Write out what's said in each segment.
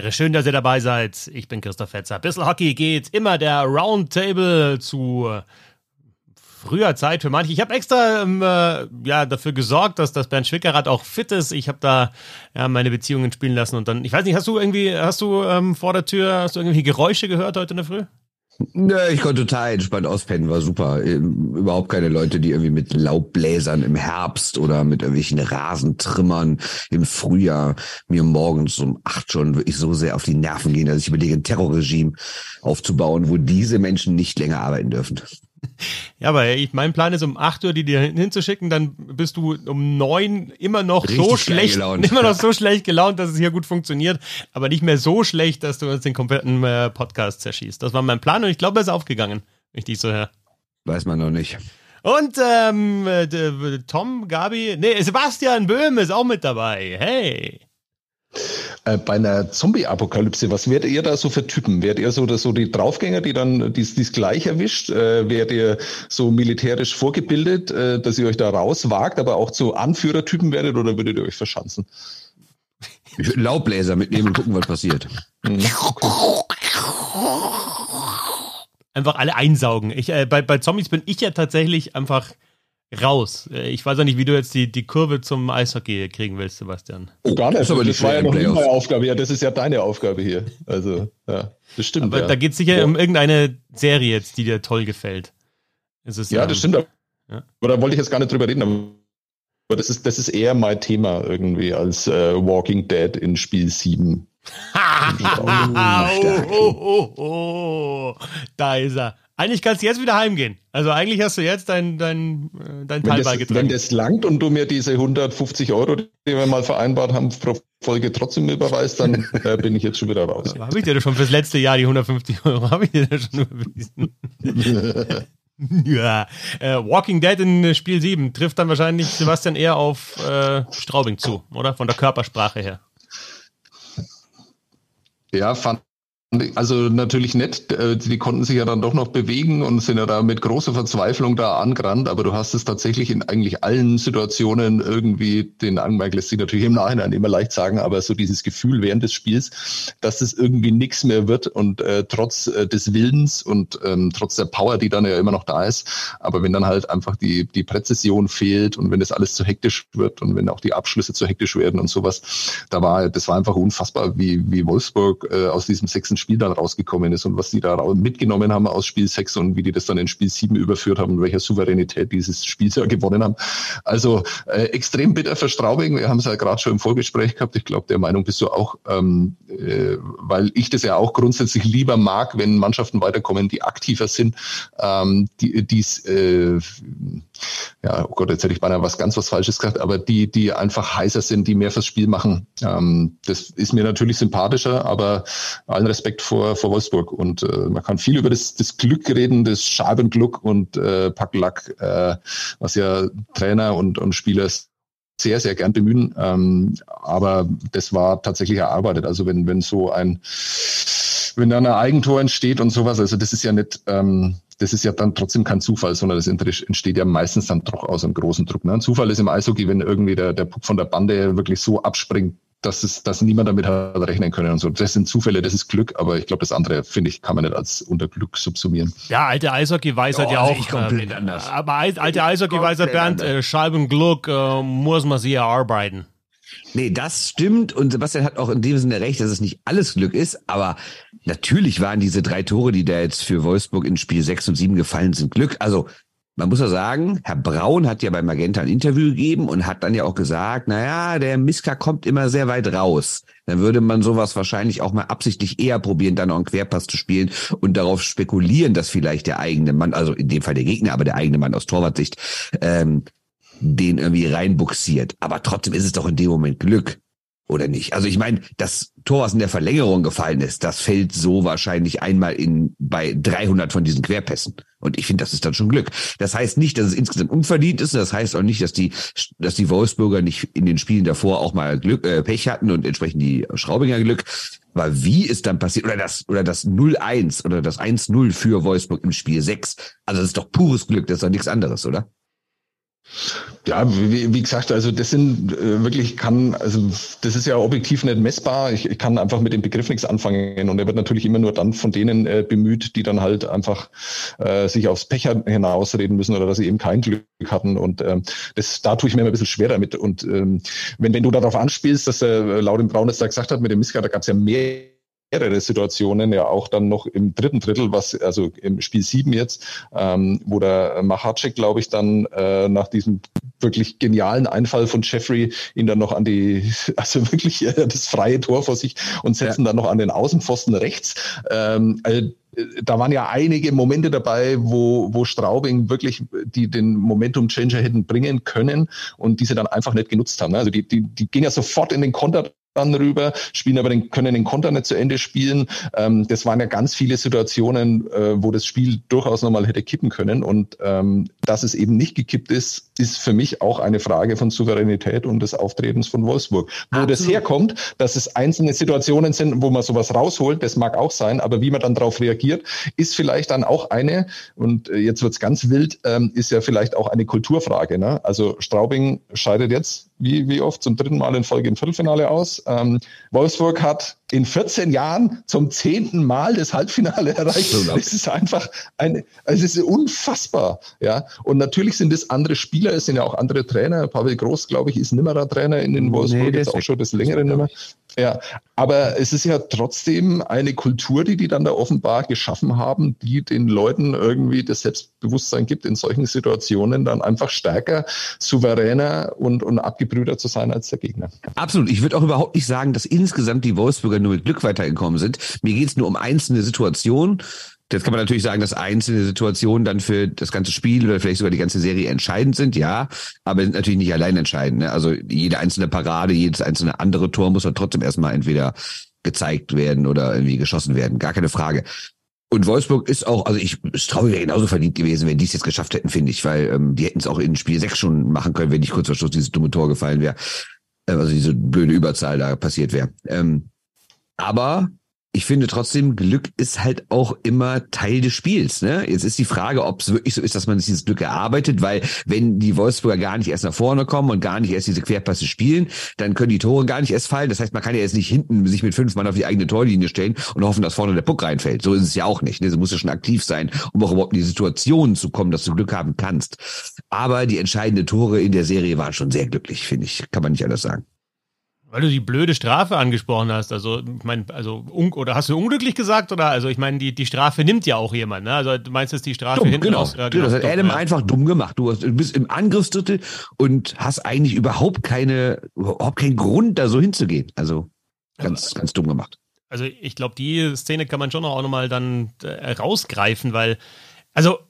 Belvedere. Schön, dass ihr dabei seid. Ich bin Christoph Fetzer. Bissl Hockey geht immer der Roundtable zu früher Zeit für manche. Ich habe extra ähm, äh, ja dafür gesorgt, dass das Bernd Schwickerath auch fit ist. Ich habe da ja meine Beziehungen spielen lassen und dann, ich weiß nicht, hast du irgendwie, hast du ähm, vor der Tür, hast du irgendwie Geräusche gehört heute in der Früh? Nö, ich konnte total entspannt auspennen, war super. Ähm, überhaupt keine Leute, die irgendwie mit Laubbläsern im Herbst oder mit irgendwelchen Rasentrimmern im Frühjahr mir morgens um acht schon wirklich so sehr auf die Nerven gehen, dass ich überlege, ein Terrorregime aufzubauen, wo diese Menschen nicht länger arbeiten dürfen. Ja, aber ich, mein Plan ist, um 8 Uhr die dir hinzuschicken, dann bist du um 9 immer noch Richtig so schlecht, immer noch so schlecht gelaunt, dass es hier gut funktioniert, aber nicht mehr so schlecht, dass du uns den kompletten äh, Podcast zerschießt. Das war mein Plan und ich glaube, er ist aufgegangen, wenn ich dich so höre. Weiß man noch nicht. Und ähm, äh, Tom, Gabi, nee, Sebastian Böhm ist auch mit dabei. Hey. Äh, bei einer Zombie-Apokalypse, was werdet ihr da so für Typen? Werdet ihr so, so die Draufgänger, die dann dies, dies gleich erwischt? Äh, werdet ihr so militärisch vorgebildet, äh, dass ihr euch da rauswagt, aber auch zu Anführertypen werdet oder würdet ihr euch verschanzen? Ich würde Laubbläser mitnehmen und gucken, was passiert. Mhm. Einfach alle einsaugen. Ich, äh, bei, bei Zombies bin ich ja tatsächlich einfach raus. Äh, ich weiß auch nicht, wie du jetzt die, die Kurve zum Eishockey kriegen willst, Sebastian. Oh, gar nicht. Das, aber das war ja noch nie meine Aufgabe. Ja, das ist ja deine Aufgabe hier. Also, ja, das stimmt. Aber ja. da geht es sicher ja. um irgendeine Serie jetzt, die dir toll gefällt. Es, ja, ähm, das stimmt. Ja. Aber da wollte ich jetzt gar nicht drüber reden. Aber das ist, das ist eher mein Thema irgendwie als äh, Walking Dead in Spiel 7. oh, oh, oh, oh, da ist er. Eigentlich kannst du jetzt wieder heimgehen. Also eigentlich hast du jetzt dein, dein, äh, dein Teil beigetragen. Wenn das langt und du mir diese 150 Euro, die wir mal vereinbart haben, pro Folge trotzdem überweist, dann äh, bin ich jetzt schon wieder raus. Habe ich dir schon fürs letzte Jahr die 150 Euro, habe ich dir schon überwiesen. ja, äh, Walking Dead in Spiel 7 trifft dann wahrscheinlich Sebastian eher auf äh, Straubing zu, oder? Von der Körpersprache her. Ja, fand also natürlich nett, äh, die konnten sich ja dann doch noch bewegen und sind ja da mit großer Verzweiflung da angerannt, aber du hast es tatsächlich in eigentlich allen Situationen irgendwie, den Anmerk lässt sich natürlich im Nachhinein immer leicht sagen, aber so dieses Gefühl während des Spiels, dass es irgendwie nichts mehr wird und äh, trotz äh, des Willens und ähm, trotz der Power, die dann ja immer noch da ist, aber wenn dann halt einfach die, die Präzision fehlt und wenn das alles zu hektisch wird und wenn auch die Abschlüsse zu hektisch werden und sowas, da war, das war einfach unfassbar, wie, wie Wolfsburg äh, aus diesem sechsten Spiel dann rausgekommen ist und was die da mitgenommen haben aus Spiel 6 und wie die das dann in Spiel 7 überführt haben und welcher Souveränität dieses Spiel ja gewonnen haben. Also äh, extrem bitter für Straubing. Wir haben es ja gerade schon im Vorgespräch gehabt. Ich glaube, der Meinung bist du auch, ähm, äh, weil ich das ja auch grundsätzlich lieber mag, wenn Mannschaften weiterkommen, die aktiver sind, ähm, die die's, äh, ja, oh Gott, jetzt hätte ich beinahe was ganz was Falsches gesagt, aber die, die einfach heißer sind, die mehr fürs Spiel machen. Ähm, das ist mir natürlich sympathischer, aber allen Respekt Respekt vor, vor Wolfsburg. Und äh, man kann viel über das, das Glück reden, das Schabenglück und äh, Packlack, äh, was ja Trainer und, und Spieler sehr, sehr gern bemühen. Ähm, aber das war tatsächlich erarbeitet. Also wenn, wenn so ein, wenn da ein Eigentor entsteht und sowas, also das ist ja nicht, ähm, das ist ja dann trotzdem kein Zufall, sondern das entsteht ja meistens dann doch aus einem großen Druck. Ne? Ein Zufall ist im Eishockey, wenn irgendwie der, der Puck von der Bande wirklich so abspringt, dass es, dass niemand damit hat rechnen können und so. Das sind Zufälle, das ist Glück, aber ich glaube, das andere, finde ich, kann man nicht als unter Glück subsumieren. Ja, alte Eishockey-Weisheit oh, ja auch. komplett äh, anders. Aber alte Eishockey-Weisheit, Bernd, äh, Scheiben Glück äh, muss man sie erarbeiten. Nee, das stimmt. Und Sebastian hat auch in dem Sinne recht, dass es nicht alles Glück ist. Aber natürlich waren diese drei Tore, die da jetzt für Wolfsburg in Spiel 6 und 7 gefallen sind, Glück. Also man muss ja sagen, Herr Braun hat ja bei Magenta ein Interview gegeben und hat dann ja auch gesagt, naja, der Miska kommt immer sehr weit raus. Dann würde man sowas wahrscheinlich auch mal absichtlich eher probieren, dann noch einen Querpass zu spielen und darauf spekulieren, dass vielleicht der eigene Mann, also in dem Fall der Gegner, aber der eigene Mann aus Torwartsicht, ähm, den irgendwie reinbuxiert. Aber trotzdem ist es doch in dem Moment Glück oder nicht? Also ich meine, das Tor, was in der Verlängerung gefallen ist, das fällt so wahrscheinlich einmal in bei 300 von diesen Querpässen. Und ich finde, das ist dann schon Glück. Das heißt nicht, dass es insgesamt unverdient ist. Das heißt auch nicht, dass die, dass die Wolfsburger nicht in den Spielen davor auch mal Glück, äh, Pech hatten und entsprechend die Schraubinger Glück. Aber wie ist dann passiert, oder das, oder das 0-1 oder das 1-0 für Wolfsburg im Spiel 6, also das ist doch pures Glück, das ist doch nichts anderes, oder? Ja, wie, wie, gesagt, also das sind äh, wirklich kann, also das ist ja objektiv nicht messbar. Ich, ich, kann einfach mit dem Begriff nichts anfangen. Und er wird natürlich immer nur dann von denen äh, bemüht, die dann halt einfach äh, sich aufs Pech hinausreden müssen oder dass sie eben kein Glück hatten. Und ähm, das da tue ich mir immer ein bisschen schwer damit. Und ähm, wenn wenn du darauf anspielst, dass äh, Laurin Braun das da gesagt hat mit dem Missgar, da gab es ja mehr mehrere Situationen, ja auch dann noch im dritten Drittel, was also im Spiel sieben jetzt, ähm, wo der Machatschek, glaube ich, dann äh, nach diesem wirklich genialen Einfall von Jeffrey ihn dann noch an die, also wirklich äh, das freie Tor vor sich und setzen ja. dann noch an den Außenpfosten rechts. Ähm, also, da waren ja einige Momente dabei, wo, wo Straubing wirklich die den Momentum Changer hätten bringen können und diese dann einfach nicht genutzt haben. Also die, die, die gehen ja sofort in den Konter dann rüber, spielen aber den, können den Konter nicht zu Ende spielen. Ähm, das waren ja ganz viele Situationen, äh, wo das Spiel durchaus nochmal hätte kippen können. Und ähm, dass es eben nicht gekippt ist, ist für mich auch eine Frage von Souveränität und des Auftretens von Wolfsburg. Wo Absolut. das herkommt, dass es einzelne Situationen sind, wo man sowas rausholt, das mag auch sein, aber wie man dann darauf reagiert, ist vielleicht dann auch eine, und äh, jetzt wird's ganz wild, ähm, ist ja vielleicht auch eine Kulturfrage. Ne? Also Straubing scheidet jetzt wie, wie oft zum dritten Mal in Folge im Viertelfinale aus. Ähm, Wolfsburg hat in 14 Jahren zum zehnten Mal das Halbfinale erreicht. Das ist einfach eine, also es ist unfassbar, ja. Und natürlich sind es andere Spieler, es sind ja auch andere Trainer. Pavel Groß, glaube ich, ist nimmerer Trainer in den Wolfsburg, nee, jetzt auch schon das längere nimmer. Ja, aber es ist ja trotzdem eine Kultur, die die dann da offenbar geschaffen haben, die den Leuten irgendwie das Selbstbewusstsein gibt, in solchen Situationen dann einfach stärker, souveräner und, und abgebrühter zu sein als der Gegner. Absolut. Ich würde auch überhaupt nicht sagen, dass insgesamt die Wolfsburger nur mit Glück weitergekommen sind. Mir geht es nur um einzelne Situationen. Jetzt kann man natürlich sagen, dass einzelne Situationen dann für das ganze Spiel oder vielleicht sogar die ganze Serie entscheidend sind, ja, aber sind natürlich nicht allein entscheidend. Ne? Also jede einzelne Parade, jedes einzelne andere Tor muss dann trotzdem erstmal entweder gezeigt werden oder irgendwie geschossen werden. Gar keine Frage. Und Wolfsburg ist auch, also ich, es traue wäre genauso verdient gewesen, wenn die es jetzt geschafft hätten, finde ich, weil ähm, die hätten es auch in Spiel 6 schon machen können, wenn nicht kurz vor Schluss dieses dumme Tor gefallen wäre. Äh, also diese blöde Überzahl da passiert wäre. Ähm, aber ich finde trotzdem, Glück ist halt auch immer Teil des Spiels. Ne? Jetzt ist die Frage, ob es wirklich so ist, dass man dieses Glück erarbeitet, weil wenn die Wolfsburger gar nicht erst nach vorne kommen und gar nicht erst diese Querpässe spielen, dann können die Tore gar nicht erst fallen. Das heißt, man kann ja jetzt nicht hinten sich mit fünf Mann auf die eigene Torlinie stellen und hoffen, dass vorne der Puck reinfällt. So ist es ja auch nicht. Ne? Du musst ja schon aktiv sein, um auch überhaupt in die Situation zu kommen, dass du Glück haben kannst. Aber die entscheidenden Tore in der Serie waren schon sehr glücklich, finde ich. Kann man nicht anders sagen. Weil du die blöde Strafe angesprochen hast, also ich meine, also oder hast du unglücklich gesagt oder also ich meine, die, die Strafe nimmt ja auch jemand, ne? Also du meinst jetzt die Strafe dumm, hinten genau. aus? Ja, genau. Das hat Adam ja. einfach dumm gemacht. Du, hast, du bist im Angriffsdrittel und hast eigentlich überhaupt keine, überhaupt keinen Grund, da so hinzugehen. Also ganz, also, ganz dumm gemacht. Also ich glaube, die Szene kann man schon auch nochmal dann äh, rausgreifen, weil, also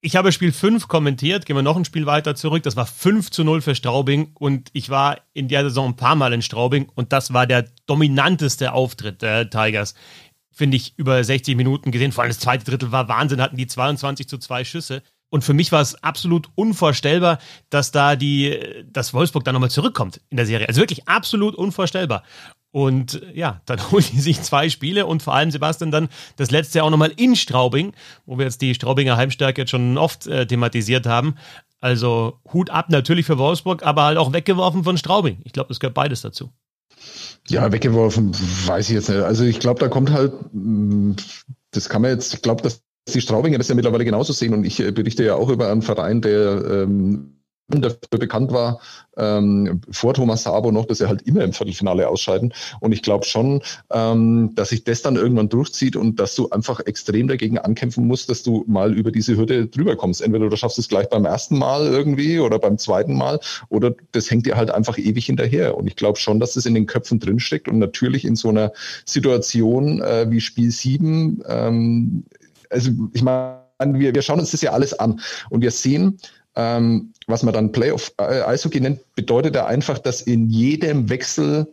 ich habe Spiel 5 kommentiert, gehen wir noch ein Spiel weiter zurück. Das war 5 zu 0 für Straubing und ich war in der Saison ein paar Mal in Straubing und das war der dominanteste Auftritt der Tigers. Finde ich über 60 Minuten gesehen. Vor allem das zweite Drittel war Wahnsinn, hatten die 22 zu 2 Schüsse. Und für mich war es absolut unvorstellbar, dass da die, dass Wolfsburg da nochmal zurückkommt in der Serie. Also wirklich absolut unvorstellbar. Und ja, dann holen die sich zwei Spiele und vor allem Sebastian dann das letzte Jahr auch nochmal in Straubing, wo wir jetzt die Straubinger Heimstärke jetzt schon oft äh, thematisiert haben. Also Hut ab natürlich für Wolfsburg, aber halt auch weggeworfen von Straubing. Ich glaube, das gehört beides dazu. Ja, weggeworfen, weiß ich jetzt nicht. Also ich glaube, da kommt halt, mm, das kann man jetzt, ich glaube, dass die Straubinger das ja mittlerweile genauso sehen und ich äh, berichte ja auch über einen Verein, der ähm, dafür bekannt war, ähm, vor Thomas Sabo noch, dass er halt immer im Viertelfinale ausscheiden. Und ich glaube schon, ähm, dass sich das dann irgendwann durchzieht und dass du einfach extrem dagegen ankämpfen musst, dass du mal über diese Hürde drüber kommst. Entweder du schaffst es gleich beim ersten Mal irgendwie oder beim zweiten Mal oder das hängt dir halt einfach ewig hinterher. Und ich glaube schon, dass das in den Köpfen drinsteckt und natürlich in so einer Situation äh, wie Spiel 7, ähm, also ich meine, wir, wir schauen uns das ja alles an und wir sehen, ähm, was man dann Playoff äh, nennt, bedeutet ja einfach, dass in jedem Wechsel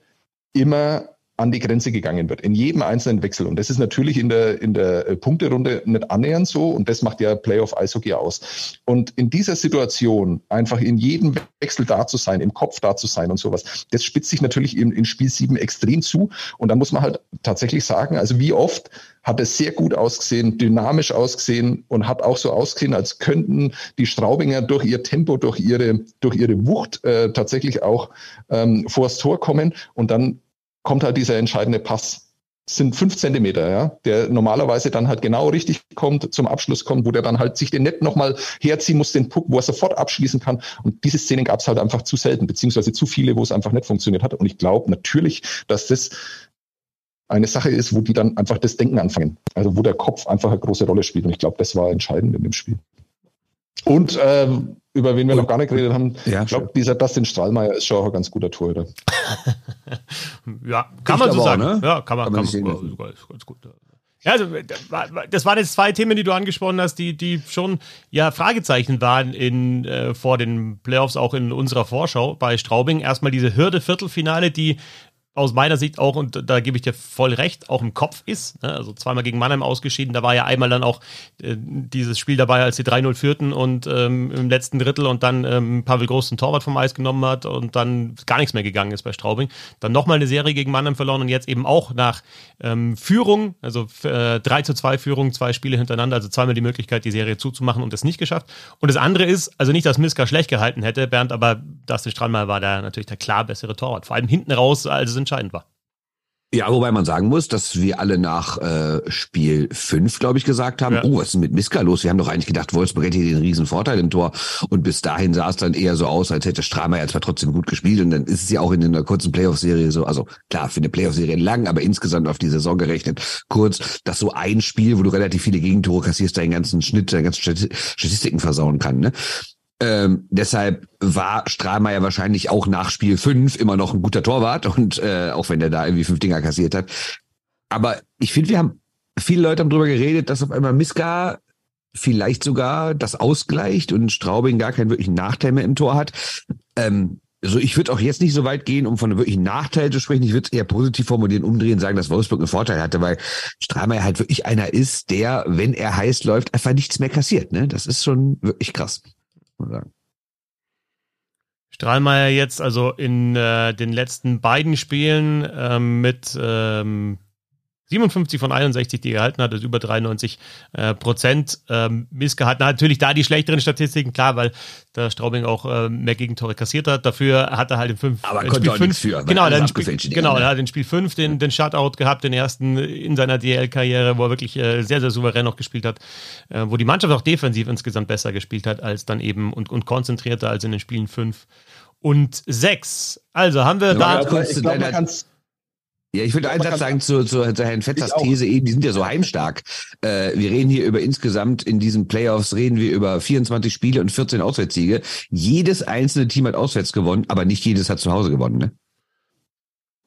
immer an die Grenze gegangen wird, in jedem einzelnen Wechsel. Und das ist natürlich in der, in der äh, Punkterunde nicht annähernd so. Und das macht ja Playoff Eishockey aus. Und in dieser Situation einfach in jedem Wechsel da zu sein, im Kopf da zu sein und sowas, das spitzt sich natürlich in, in Spiel 7 extrem zu. Und da muss man halt tatsächlich sagen, also wie oft hat es sehr gut ausgesehen, dynamisch ausgesehen und hat auch so ausgesehen, als könnten die Straubinger durch ihr Tempo, durch ihre, durch ihre Wucht äh, tatsächlich auch ähm, vors Tor kommen. Und dann kommt halt dieser entscheidende Pass. Das sind fünf Zentimeter, ja, der normalerweise dann halt genau richtig kommt, zum Abschluss kommt, wo der dann halt sich den Net nochmal herziehen muss, den Puck, wo er sofort abschließen kann. Und diese Szenen gab es halt einfach zu selten, beziehungsweise zu viele, wo es einfach nicht funktioniert hat. Und ich glaube natürlich, dass das eine Sache ist, wo die dann einfach das Denken anfangen. Also wo der Kopf einfach eine große Rolle spielt. Und ich glaube, das war entscheidend in dem Spiel. Und ähm, über wen wir noch gar nicht geredet haben, ja, ich glaube, dieser Dustin Strahlmeier ist schon auch ein ganz guter Torhüter. ja, kann man so sagen. Auch, ne? Ja, kann man, kann man sogar, sogar, ganz gut. Ja, also das waren jetzt zwei Themen, die du angesprochen hast, die, die schon ja Fragezeichen waren in, äh, vor den Playoffs, auch in unserer Vorschau bei Straubing. Erstmal diese Hürde-Viertelfinale, die aus meiner Sicht auch, und da gebe ich dir voll recht, auch im Kopf ist. Ne? Also zweimal gegen Mannheim ausgeschieden. Da war ja einmal dann auch äh, dieses Spiel dabei, als sie 3-0 führten und ähm, im letzten Drittel und dann ähm, Pavel Groß den Torwart vom Eis genommen hat und dann gar nichts mehr gegangen ist bei Straubing. Dann nochmal eine Serie gegen Mannheim verloren und jetzt eben auch nach ähm, Führung, also äh, 3 zu 2 Führung, zwei Spiele hintereinander, also zweimal die Möglichkeit, die Serie zuzumachen und das nicht geschafft. Und das andere ist, also nicht, dass Miska schlecht gehalten hätte, Bernd, aber Dustin Strandmal war da natürlich der klar bessere Torwart. Vor allem hinten raus, als es entscheidend war. Ja, wobei man sagen muss, dass wir alle nach äh, Spiel 5, glaube ich, gesagt haben, ja. oh, was ist denn mit Miska los? Wir haben doch eigentlich gedacht, Wolfsburg hätte hier den riesen Vorteil im Tor. Und bis dahin sah es dann eher so aus, als hätte Stramer zwar trotzdem gut gespielt. Und dann ist es ja auch in einer kurzen Playoff-Serie so, also klar, für eine Playoff-Serie lang, aber insgesamt auf die Saison gerechnet, kurz, dass so ein Spiel, wo du relativ viele Gegentore kassierst, deinen ganzen Schnitt, deine ganzen Statistiken versauen kann. Ne? Ähm, deshalb war Strahlmeier wahrscheinlich auch nach Spiel 5 immer noch ein guter Torwart und äh, auch wenn er da irgendwie fünf Dinger kassiert hat. Aber ich finde, wir haben viele Leute haben darüber geredet, dass auf einmal Miska vielleicht sogar das ausgleicht und Straubing gar keinen wirklichen Nachteil mehr im Tor hat. Ähm, also ich würde auch jetzt nicht so weit gehen, um von einem wirklichen Nachteil zu sprechen. Ich würde es eher positiv formulieren, umdrehen, sagen, dass Wolfsburg einen Vorteil hatte, weil Strahlmeier halt wirklich einer ist, der, wenn er heiß läuft, einfach nichts mehr kassiert. Ne? Das ist schon wirklich krass man sagen. Strahlmeier jetzt also in äh, den letzten beiden Spielen ähm, mit ähm, 57 von 61, die er gehalten hat, ist über 93 äh, Prozent ähm, missgehalten. Natürlich da die schlechteren Statistiken, klar, weil der Straubing auch äh, mehr Gegentore kassiert hat. Dafür hat er halt in fünf, Aber in Spiel 5, für, genau, er Spiel, genau, er hat in Spiel 5 den, den Shutout gehabt, den ersten in seiner DL-Karriere, wo er wirklich äh, sehr, sehr souverän noch gespielt hat, äh, wo die Mannschaft auch defensiv insgesamt besser gespielt hat als dann eben und, und konzentrierter als in den Spielen 5 und 6. Also haben wir ja, da. Ich glaube, man kann ja, ich würde einen Satz sagen zu, zu, zu Herrn Fetzers These eben, die sind ja so heimstark. Äh, wir reden hier über insgesamt in diesen Playoffs reden wir über 24 Spiele und 14 Auswärtssiege. Jedes einzelne Team hat auswärts gewonnen, aber nicht jedes hat zu Hause gewonnen, ne?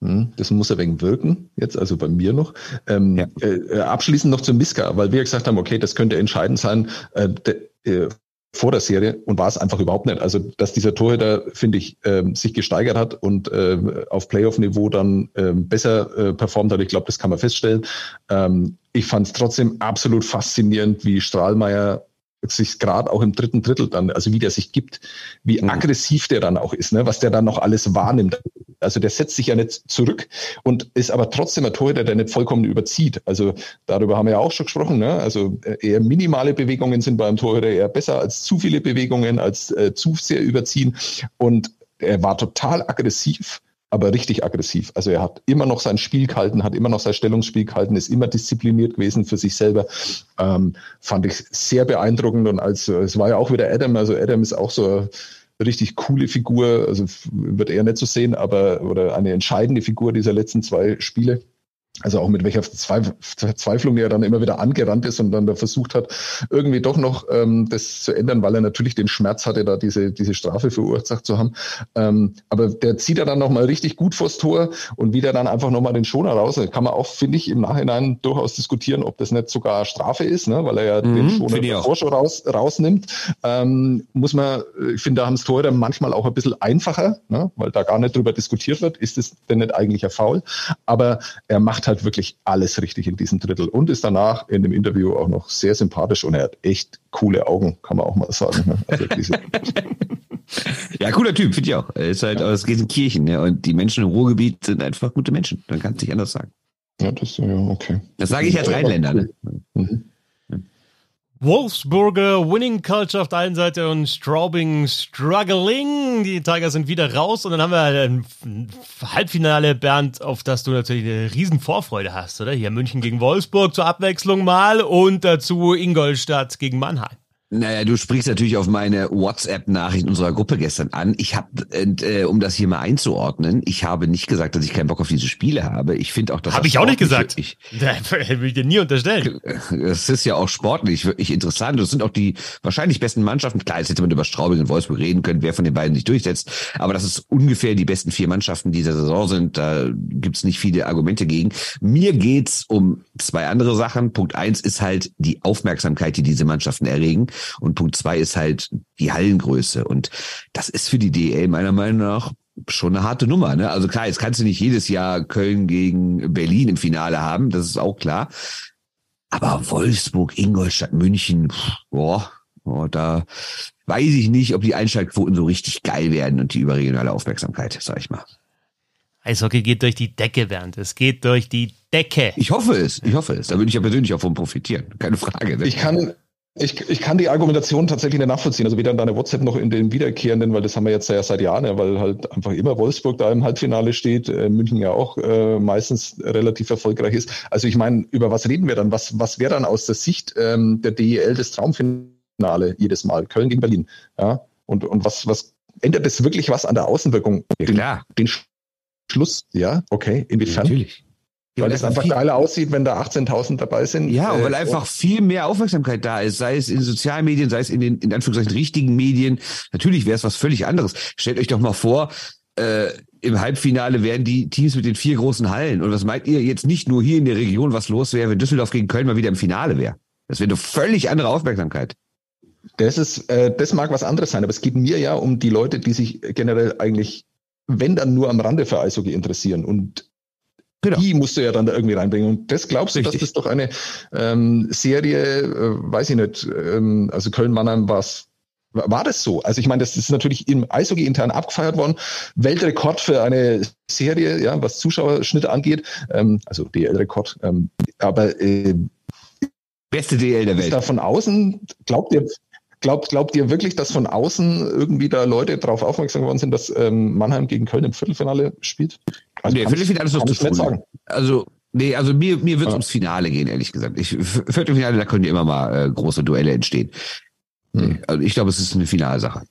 Hm, das muss ein wenig wirken, jetzt also bei mir noch. Ähm, ja. äh, äh abschließend noch zu Miska, weil wir gesagt haben, okay, das könnte entscheidend sein. Äh, de, äh, vor der Serie und war es einfach überhaupt nicht. Also, dass dieser Torhüter, finde ich, ähm, sich gesteigert hat und ähm, auf Playoff-Niveau dann ähm, besser äh, performt hat, ich glaube, das kann man feststellen. Ähm, ich fand es trotzdem absolut faszinierend, wie Strahlmeier sich gerade auch im dritten Drittel dann, also wie der sich gibt, wie mhm. aggressiv der dann auch ist, ne, was der dann noch alles wahrnimmt. Also der setzt sich ja nicht zurück und ist aber trotzdem ein Torhüter, der nicht vollkommen überzieht. Also darüber haben wir ja auch schon gesprochen. Ne? Also äh, eher minimale Bewegungen sind beim Torhüter eher besser als zu viele Bewegungen, als äh, zu sehr überziehen. Und er war total aggressiv aber richtig aggressiv. Also er hat immer noch sein Spiel gehalten, hat immer noch sein Stellungsspiel gehalten, ist immer diszipliniert gewesen für sich selber. Ähm, fand ich sehr beeindruckend und als es war ja auch wieder Adam, also Adam ist auch so richtig coole Figur, also wird er nicht so sehen, aber oder eine entscheidende Figur dieser letzten zwei Spiele. Also auch mit welcher Verzweiflung er dann immer wieder angerannt ist und dann da versucht hat, irgendwie doch noch ähm, das zu ändern, weil er natürlich den Schmerz hatte, da diese, diese Strafe verursacht zu haben. Ähm, aber der zieht er dann nochmal richtig gut vors Tor und wieder dann einfach nochmal den Schoner raus. Da kann man auch, finde ich, im Nachhinein durchaus diskutieren, ob das nicht sogar Strafe ist, ne? weil er ja mhm, den Schoner davor schon raus, rausnimmt. Ähm, muss man, ich finde, da haben es Tore manchmal auch ein bisschen einfacher, ne? weil da gar nicht drüber diskutiert wird, ist es denn nicht eigentlich ein Foul? Aber er macht halt wirklich alles richtig in diesem Drittel und ist danach in dem Interview auch noch sehr sympathisch und er hat echt coole Augen, kann man auch mal sagen. Ne? Also ja, cooler Typ, finde ich auch. Er ist halt ja. aus Gelsenkirchen ja, und die Menschen im Ruhrgebiet sind einfach gute Menschen. Man kann es nicht anders sagen. Ja, das ja okay. Das sage ich als Rheinländer. Ne? Mhm. Wolfsburger Winning Culture auf der einen Seite und Straubing Struggling. Die Tigers sind wieder raus und dann haben wir ein Halbfinale, Bernd, auf das du natürlich eine riesen Vorfreude hast, oder? Hier München gegen Wolfsburg zur Abwechslung mal und dazu Ingolstadt gegen Mannheim. Naja, du sprichst natürlich auf meine WhatsApp-Nachricht unserer Gruppe gestern an. Ich habe, äh, um das hier mal einzuordnen, ich habe nicht gesagt, dass ich keinen Bock auf diese Spiele habe. Ich finde auch, dass habe ich auch nicht gesagt. Ich, will ich dir nie unterstellen. Es ist ja auch sportlich wirklich interessant. Das sind auch die wahrscheinlich besten Mannschaften. Klar, jetzt hätte man über Straubing und Wolfsburg reden können, wer von den beiden sich durchsetzt. Aber das ist ungefähr die besten vier Mannschaften dieser Saison sind. Da gibt's nicht viele Argumente gegen. Mir geht's um zwei andere Sachen. Punkt eins ist halt die Aufmerksamkeit, die diese Mannschaften erregen. Und Punkt zwei ist halt die Hallengröße. Und das ist für die DL meiner Meinung nach schon eine harte Nummer. Ne? Also klar, jetzt kannst du nicht jedes Jahr Köln gegen Berlin im Finale haben, das ist auch klar. Aber Wolfsburg, Ingolstadt, München, boah, boah, da weiß ich nicht, ob die Einschaltquoten so richtig geil werden und die überregionale Aufmerksamkeit, sag ich mal. Eishockey geht durch die Decke, Bernd. Es geht durch die Decke. Ich hoffe es, ich hoffe es. Da würde ich ja persönlich auch von profitieren. Keine Frage. Ne? Ich kann, ich, ich kann die Argumentation tatsächlich nicht nachvollziehen. Also weder in deiner WhatsApp noch in den wiederkehrenden, weil das haben wir jetzt ja seit Jahren, ja, weil halt einfach immer Wolfsburg da im Halbfinale steht, äh, München ja auch äh, meistens relativ erfolgreich ist. Also ich meine, über was reden wir dann? Was, was wäre dann aus der Sicht ähm, der DEL das Traumfinale jedes Mal? Köln gegen Berlin. Ja? Und, und was, was ändert das wirklich was an der Außenwirkung? Ja, klar. Den, den Schluss, ja, okay, inwiefern? Natürlich. Weil es einfach geiler aussieht, wenn da 18.000 dabei sind. Ja, und weil äh, einfach viel mehr Aufmerksamkeit da ist, sei es in Sozialmedien, sei es in den, in Anführungszeichen, richtigen Medien. Natürlich wäre es was völlig anderes. Stellt euch doch mal vor, äh, im Halbfinale wären die Teams mit den vier großen Hallen. Und was meint ihr jetzt nicht nur hier in der Region, was los wäre, wenn Düsseldorf gegen Köln mal wieder im Finale wäre? Das wäre eine völlig andere Aufmerksamkeit. Das ist, äh, das mag was anderes sein, aber es geht mir ja um die Leute, die sich generell eigentlich, wenn dann nur am Rande für Eishockey interessieren. Und Genau. Die musst du ja dann da irgendwie reinbringen. Und das glaubst du, Richtig. dass das doch eine ähm, Serie, äh, weiß ich nicht, ähm, also Köln-Mannheim war war das so? Also ich meine, das ist natürlich im Eishockey intern abgefeiert worden. Weltrekord für eine Serie, ja, was Zuschauerschnitte angeht. Ähm, also DL-Rekord. Ähm, aber äh, beste DL der Welt. Da von außen glaubt ihr, Glaubt, glaubt ihr wirklich, dass von außen irgendwie da Leute darauf aufmerksam geworden sind, dass ähm, Mannheim gegen Köln im Viertelfinale spielt? Also nee, Viertelfinale ist noch zu früh. Sagen. Also, nee, also mir, mir wird es ja. ums Finale gehen, ehrlich gesagt. Ich, Viertelfinale, da können ja immer mal äh, große Duelle entstehen. Hm. Also ich glaube, es ist eine Finalsache.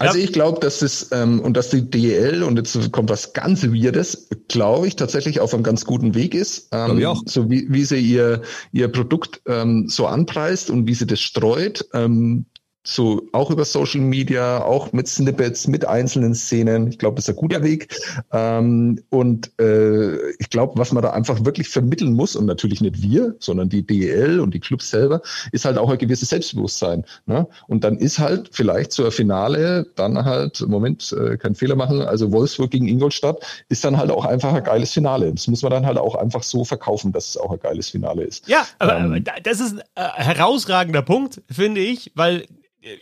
Also ich glaube, dass es ähm, und dass die DEL und jetzt kommt was ganz Weirdes, glaube ich tatsächlich auf einem ganz guten Weg ist. Ähm, ich auch. So wie, wie sie ihr ihr Produkt ähm, so anpreist und wie sie das streut. Ähm, so auch über Social Media, auch mit Snippets, mit einzelnen Szenen. Ich glaube, das ist ein guter Weg. Ähm, und äh, ich glaube, was man da einfach wirklich vermitteln muss, und natürlich nicht wir, sondern die DEL und die Clubs selber, ist halt auch ein gewisses Selbstbewusstsein. Ne? Und dann ist halt vielleicht zur Finale dann halt, Moment, äh, keinen Fehler machen, also Wolfsburg gegen Ingolstadt ist dann halt auch einfach ein geiles Finale. Das muss man dann halt auch einfach so verkaufen, dass es auch ein geiles Finale ist. Ja, aber, ähm, aber das ist ein herausragender Punkt, finde ich, weil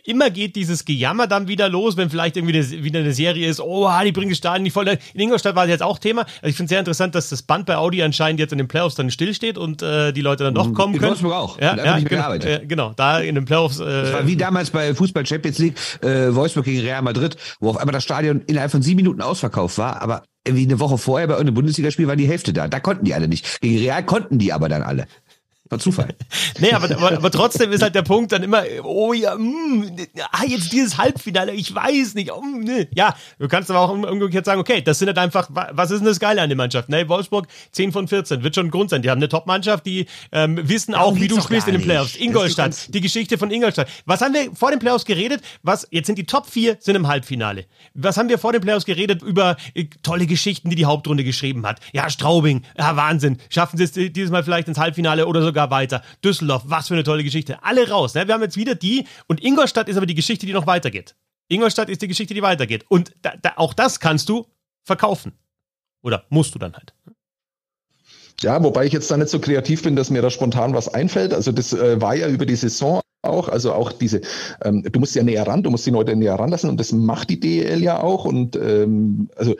immer geht dieses Gejammer dann wieder los, wenn vielleicht irgendwie eine, wieder eine Serie ist, oh, die bringen die Stadien nicht voll. In Ingolstadt war das jetzt auch Thema. Also ich finde es sehr interessant, dass das Band bei Audi anscheinend jetzt in den Playoffs dann stillsteht und äh, die Leute dann doch mhm. kommen in können. Wolfsburg auch. Ja, ja genau, äh, genau, da in den Playoffs. Äh, das war wie damals bei Fußball Champions League, äh, Wolfsburg gegen Real Madrid, wo auf einmal das Stadion innerhalb von sieben Minuten ausverkauft war, aber wie eine Woche vorher bei irgendeinem Bundesligaspiel war die Hälfte da. Da konnten die alle nicht. Gegen Real konnten die aber dann alle. War Zufall. nee, aber, aber, aber trotzdem ist halt der Punkt dann immer, oh ja, mh, ah, jetzt dieses Halbfinale, ich weiß nicht. Oh, ne. Ja, du kannst aber auch umgekehrt sagen, okay, das sind halt einfach, was ist denn das Geile an der Mannschaft? Ne, Wolfsburg 10 von 14, wird schon ein Grund sein. Die haben eine Top-Mannschaft, die ähm, wissen auch, wie du spielst in den Playoffs. Ingolstadt, die Geschichte von Ingolstadt. Was haben wir vor den Playoffs geredet? Was, jetzt sind die Top 4 sind im Halbfinale. Was haben wir vor den Playoffs geredet über äh, tolle Geschichten, die die Hauptrunde geschrieben hat? Ja, Straubing, ja, Wahnsinn. Schaffen sie es dieses Mal vielleicht ins Halbfinale oder sogar weiter. Düsseldorf, was für eine tolle Geschichte. Alle raus. Ne? Wir haben jetzt wieder die und Ingolstadt ist aber die Geschichte, die noch weitergeht. Ingolstadt ist die Geschichte, die weitergeht. Und da, da, auch das kannst du verkaufen. Oder musst du dann halt. Ja, wobei ich jetzt da nicht so kreativ bin, dass mir da spontan was einfällt. Also das äh, war ja über die Saison auch, also auch diese, ähm, du musst ja näher ran, du musst die Leute näher ranlassen und das macht die DEL ja auch und ähm, also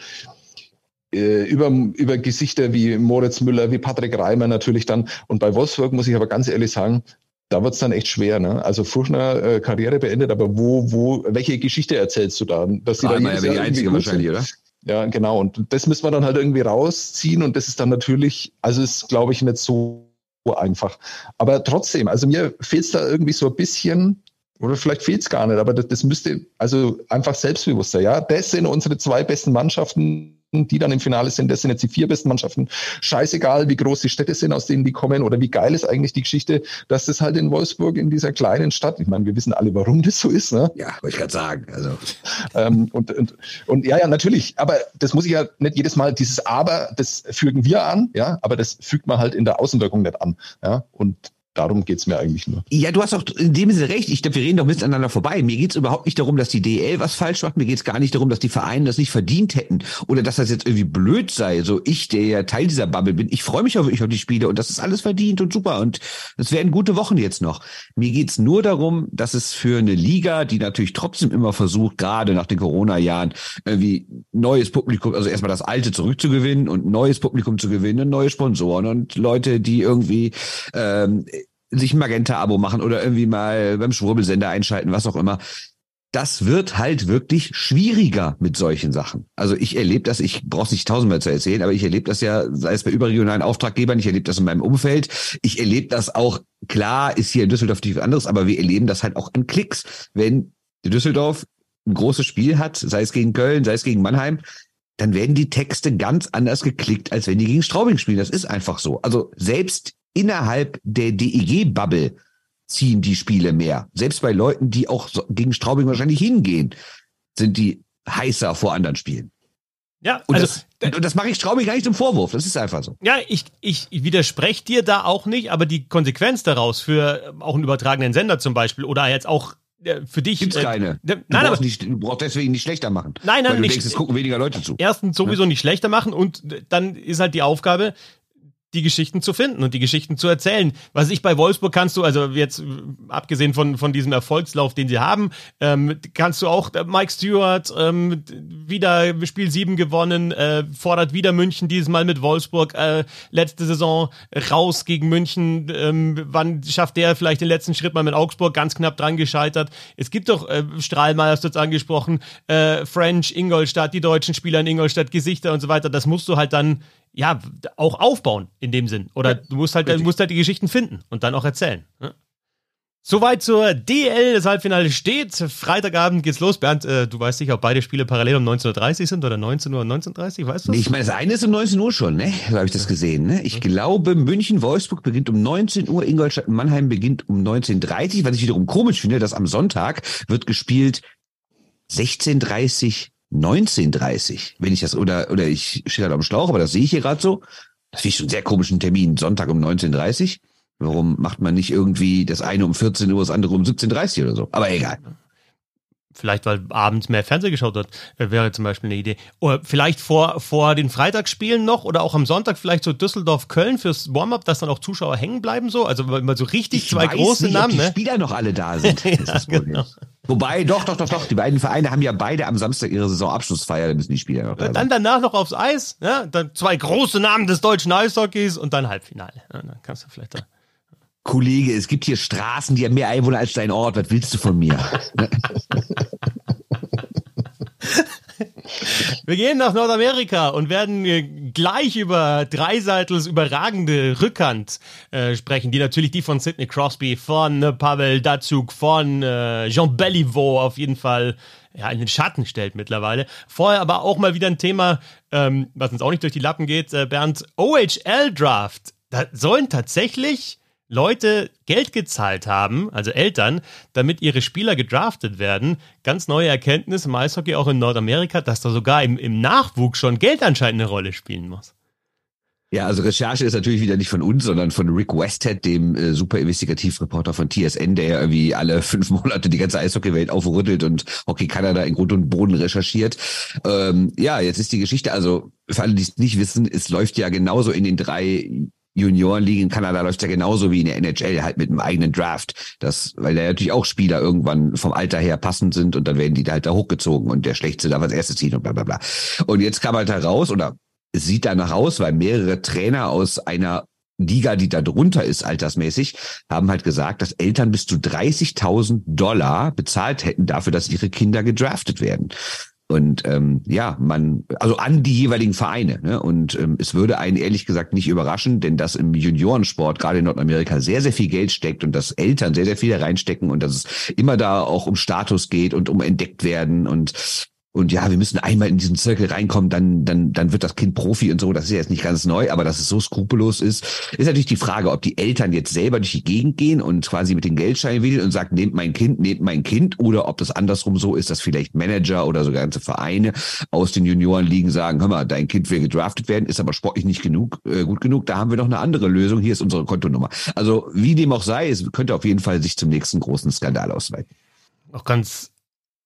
über, über Gesichter wie Moritz Müller, wie Patrick Reimer natürlich dann und bei Wolfsburg muss ich aber ganz ehrlich sagen, da wird's dann echt schwer. Ne? Also Furchner äh, Karriere beendet, aber wo, wo, welche Geschichte erzählst du da? Dass Reimer ja die einzige wahrscheinlich, oder? Ja, genau. Und das müssen wir dann halt irgendwie rausziehen. Und das ist dann natürlich, also ist, glaube ich, nicht so einfach. Aber trotzdem, also mir fehlt es da irgendwie so ein bisschen, oder vielleicht fehlt es gar nicht, aber das, das müsste, also einfach selbstbewusster, ja. Das sind unsere zwei besten Mannschaften die dann im Finale sind, das sind jetzt die vier besten Mannschaften. Scheißegal, wie groß die Städte sind, aus denen die kommen oder wie geil ist eigentlich die Geschichte, dass das halt in Wolfsburg in dieser kleinen Stadt, ich meine, wir wissen alle, warum das so ist. Ne? Ja, wollte ich gerade sagen. Also. Ähm, und, und, und ja, ja, natürlich, aber das muss ich ja nicht jedes Mal, dieses Aber, das fügen wir an, ja, aber das fügt man halt in der Außenwirkung nicht an. Ja, und Darum geht's mir eigentlich nur. Ja, du hast auch in dem Sinne recht. Ich glaube, wir reden doch miteinander vorbei. Mir geht's überhaupt nicht darum, dass die DL was falsch macht. Mir geht's gar nicht darum, dass die Vereine das nicht verdient hätten oder dass das jetzt irgendwie blöd sei. So ich, der ja Teil dieser Bubble bin, ich freue mich auch wirklich auf die Spiele und das ist alles verdient und super und es werden gute Wochen jetzt noch. Mir geht's nur darum, dass es für eine Liga, die natürlich trotzdem immer versucht, gerade nach den Corona-Jahren irgendwie neues Publikum, also erstmal das alte zurückzugewinnen und neues Publikum zu gewinnen, neue Sponsoren und Leute, die irgendwie ähm, sich ein Magenta-Abo machen oder irgendwie mal beim Schwurbelsender einschalten, was auch immer. Das wird halt wirklich schwieriger mit solchen Sachen. Also ich erlebe das, ich brauche nicht tausendmal zu erzählen, aber ich erlebe das ja, sei es bei überregionalen Auftraggebern, ich erlebe das in meinem Umfeld, ich erlebe das auch, klar ist hier in Düsseldorf nichts anderes, aber wir erleben das halt auch an Klicks. Wenn Düsseldorf ein großes Spiel hat, sei es gegen Köln, sei es gegen Mannheim, dann werden die Texte ganz anders geklickt, als wenn die gegen Straubing spielen. Das ist einfach so. Also selbst innerhalb der DEG-Bubble ziehen die Spiele mehr. Selbst bei Leuten, die auch gegen Straubing wahrscheinlich hingehen, sind die heißer vor anderen Spielen. Ja, und also das, und das mache ich Straubing gar nicht zum Vorwurf. Das ist einfach so. Ja, ich, ich widerspreche dir da auch nicht, aber die Konsequenz daraus für auch einen übertragenen Sender zum Beispiel oder jetzt auch äh, für dich. Gibt's äh, keine. Du, nein, brauchst nicht, du brauchst deswegen nicht schlechter machen. Nein, nein, weil du nicht. Denkst, es gucken weniger Leute zu. Erstens sowieso ja? nicht schlechter machen und dann ist halt die Aufgabe, die Geschichten zu finden und die Geschichten zu erzählen. Was ich bei Wolfsburg kannst du, also jetzt abgesehen von, von diesem Erfolgslauf, den sie haben, ähm, kannst du auch äh, Mike Stewart ähm, wieder Spiel 7 gewonnen, äh, fordert wieder München dieses Mal mit Wolfsburg, äh, letzte Saison raus gegen München, ähm, wann schafft der vielleicht den letzten Schritt mal mit Augsburg, ganz knapp dran gescheitert. Es gibt doch, äh, Strahlmeier hast du jetzt angesprochen, äh, French, Ingolstadt, die deutschen Spieler in Ingolstadt, Gesichter und so weiter, das musst du halt dann ja, auch aufbauen in dem Sinn. Oder ja, du musst halt, du musst halt die Geschichten finden und dann auch erzählen. Ne? Soweit zur DL. Das Halbfinale steht. Freitagabend geht's los. Bernd, äh, du weißt nicht, ob beide Spiele parallel um 19.30 Uhr sind oder 19 Uhr und 19.30 Uhr, weißt du? Nee, ich meine, das eine ist um 19 Uhr schon, ne? So habe ich das gesehen, ne? Ich glaube, München-Wolfsburg beginnt um 19 Uhr, Ingolstadt-Mannheim beginnt um 19.30 Uhr, was ich wiederum komisch finde, dass am Sonntag wird gespielt 16.30 19.30, wenn ich das, oder, oder ich stehe halt am Schlauch, aber das sehe ich hier gerade so. Das finde ich schon einen sehr komischen Termin, Sonntag um 19.30. Warum macht man nicht irgendwie das eine um 14 Uhr, das andere um 17.30 oder so? Aber egal. Vielleicht, weil abends mehr Fernsehen geschaut wird, äh, wäre zum Beispiel eine Idee. Oder vielleicht vor, vor den Freitagsspielen noch oder auch am Sonntag vielleicht so Düsseldorf-Köln fürs Warm-up, dass dann auch Zuschauer hängen bleiben so. Also mal so richtig ich zwei große nicht, Namen. Ob die ne? Spieler noch alle da sind. ja, genau. Wobei, doch, doch, doch, doch. Die beiden Vereine haben ja beide am Samstag ihre Saisonabschlussfeier, da müssen die Spieler noch da sein. Dann danach noch aufs Eis, ja, dann zwei große Namen des deutschen Eishockeys und dann Halbfinale. Ja, dann kannst du vielleicht da. Kollege, es gibt hier Straßen, die haben mehr Einwohner als dein Ort. Was willst du von mir? Wir gehen nach Nordamerika und werden äh, gleich über Dreiseitels überragende Rückhand äh, sprechen, die natürlich die von Sidney Crosby, von äh, Pavel Datsuk, von äh, Jean Beliveau auf jeden Fall ja, in den Schatten stellt mittlerweile. Vorher aber auch mal wieder ein Thema, ähm, was uns auch nicht durch die Lappen geht, äh, Bernd, OHL-Draft. Da sollen tatsächlich Leute Geld gezahlt haben, also Eltern, damit ihre Spieler gedraftet werden. Ganz neue Erkenntnis im Eishockey, auch in Nordamerika, dass da sogar im, im Nachwuchs schon Geld anscheinend eine Rolle spielen muss. Ja, also Recherche ist natürlich wieder nicht von uns, sondern von Rick Westhead, dem äh, super Investigativreporter von TSN, der ja irgendwie alle fünf Monate die ganze Eishockeywelt aufrüttelt und Hockey Kanada in Grund und Boden recherchiert. Ähm, ja, jetzt ist die Geschichte, also für alle, die es nicht wissen, es läuft ja genauso in den drei Juniorenliga in Kanada läuft ja genauso wie in der NHL, halt mit einem eigenen Draft. Das, weil da natürlich auch Spieler irgendwann vom Alter her passend sind und dann werden die da halt da hochgezogen und der Schlechteste darf als erstes ziehen und bla bla bla. Und jetzt kam halt heraus, oder es sieht danach aus, weil mehrere Trainer aus einer Liga, die da drunter ist, altersmäßig, haben halt gesagt, dass Eltern bis zu 30.000 Dollar bezahlt hätten dafür, dass ihre Kinder gedraftet werden. Und ähm, ja, man, also an die jeweiligen Vereine. Ne? Und ähm, es würde einen ehrlich gesagt nicht überraschen, denn dass im Juniorensport gerade in Nordamerika sehr, sehr viel Geld steckt und dass Eltern sehr, sehr viel reinstecken und dass es immer da auch um Status geht und um entdeckt werden und und ja, wir müssen einmal in diesen Zirkel reinkommen, dann, dann, dann wird das Kind Profi und so. Das ist ja jetzt nicht ganz neu, aber dass es so skrupellos ist, ist natürlich die Frage, ob die Eltern jetzt selber durch die Gegend gehen und quasi mit den Geldscheinen wedeln und sagen, nehmt mein Kind, nehmt mein Kind, oder ob das andersrum so ist, dass vielleicht Manager oder so ganze Vereine aus den Juniorenligen sagen, hör mal, dein Kind will gedraftet werden, ist aber sportlich nicht genug, äh, gut genug. Da haben wir noch eine andere Lösung. Hier ist unsere Kontonummer. Also wie dem auch sei, es könnte auf jeden Fall sich zum nächsten großen Skandal ausweiten. Auch ganz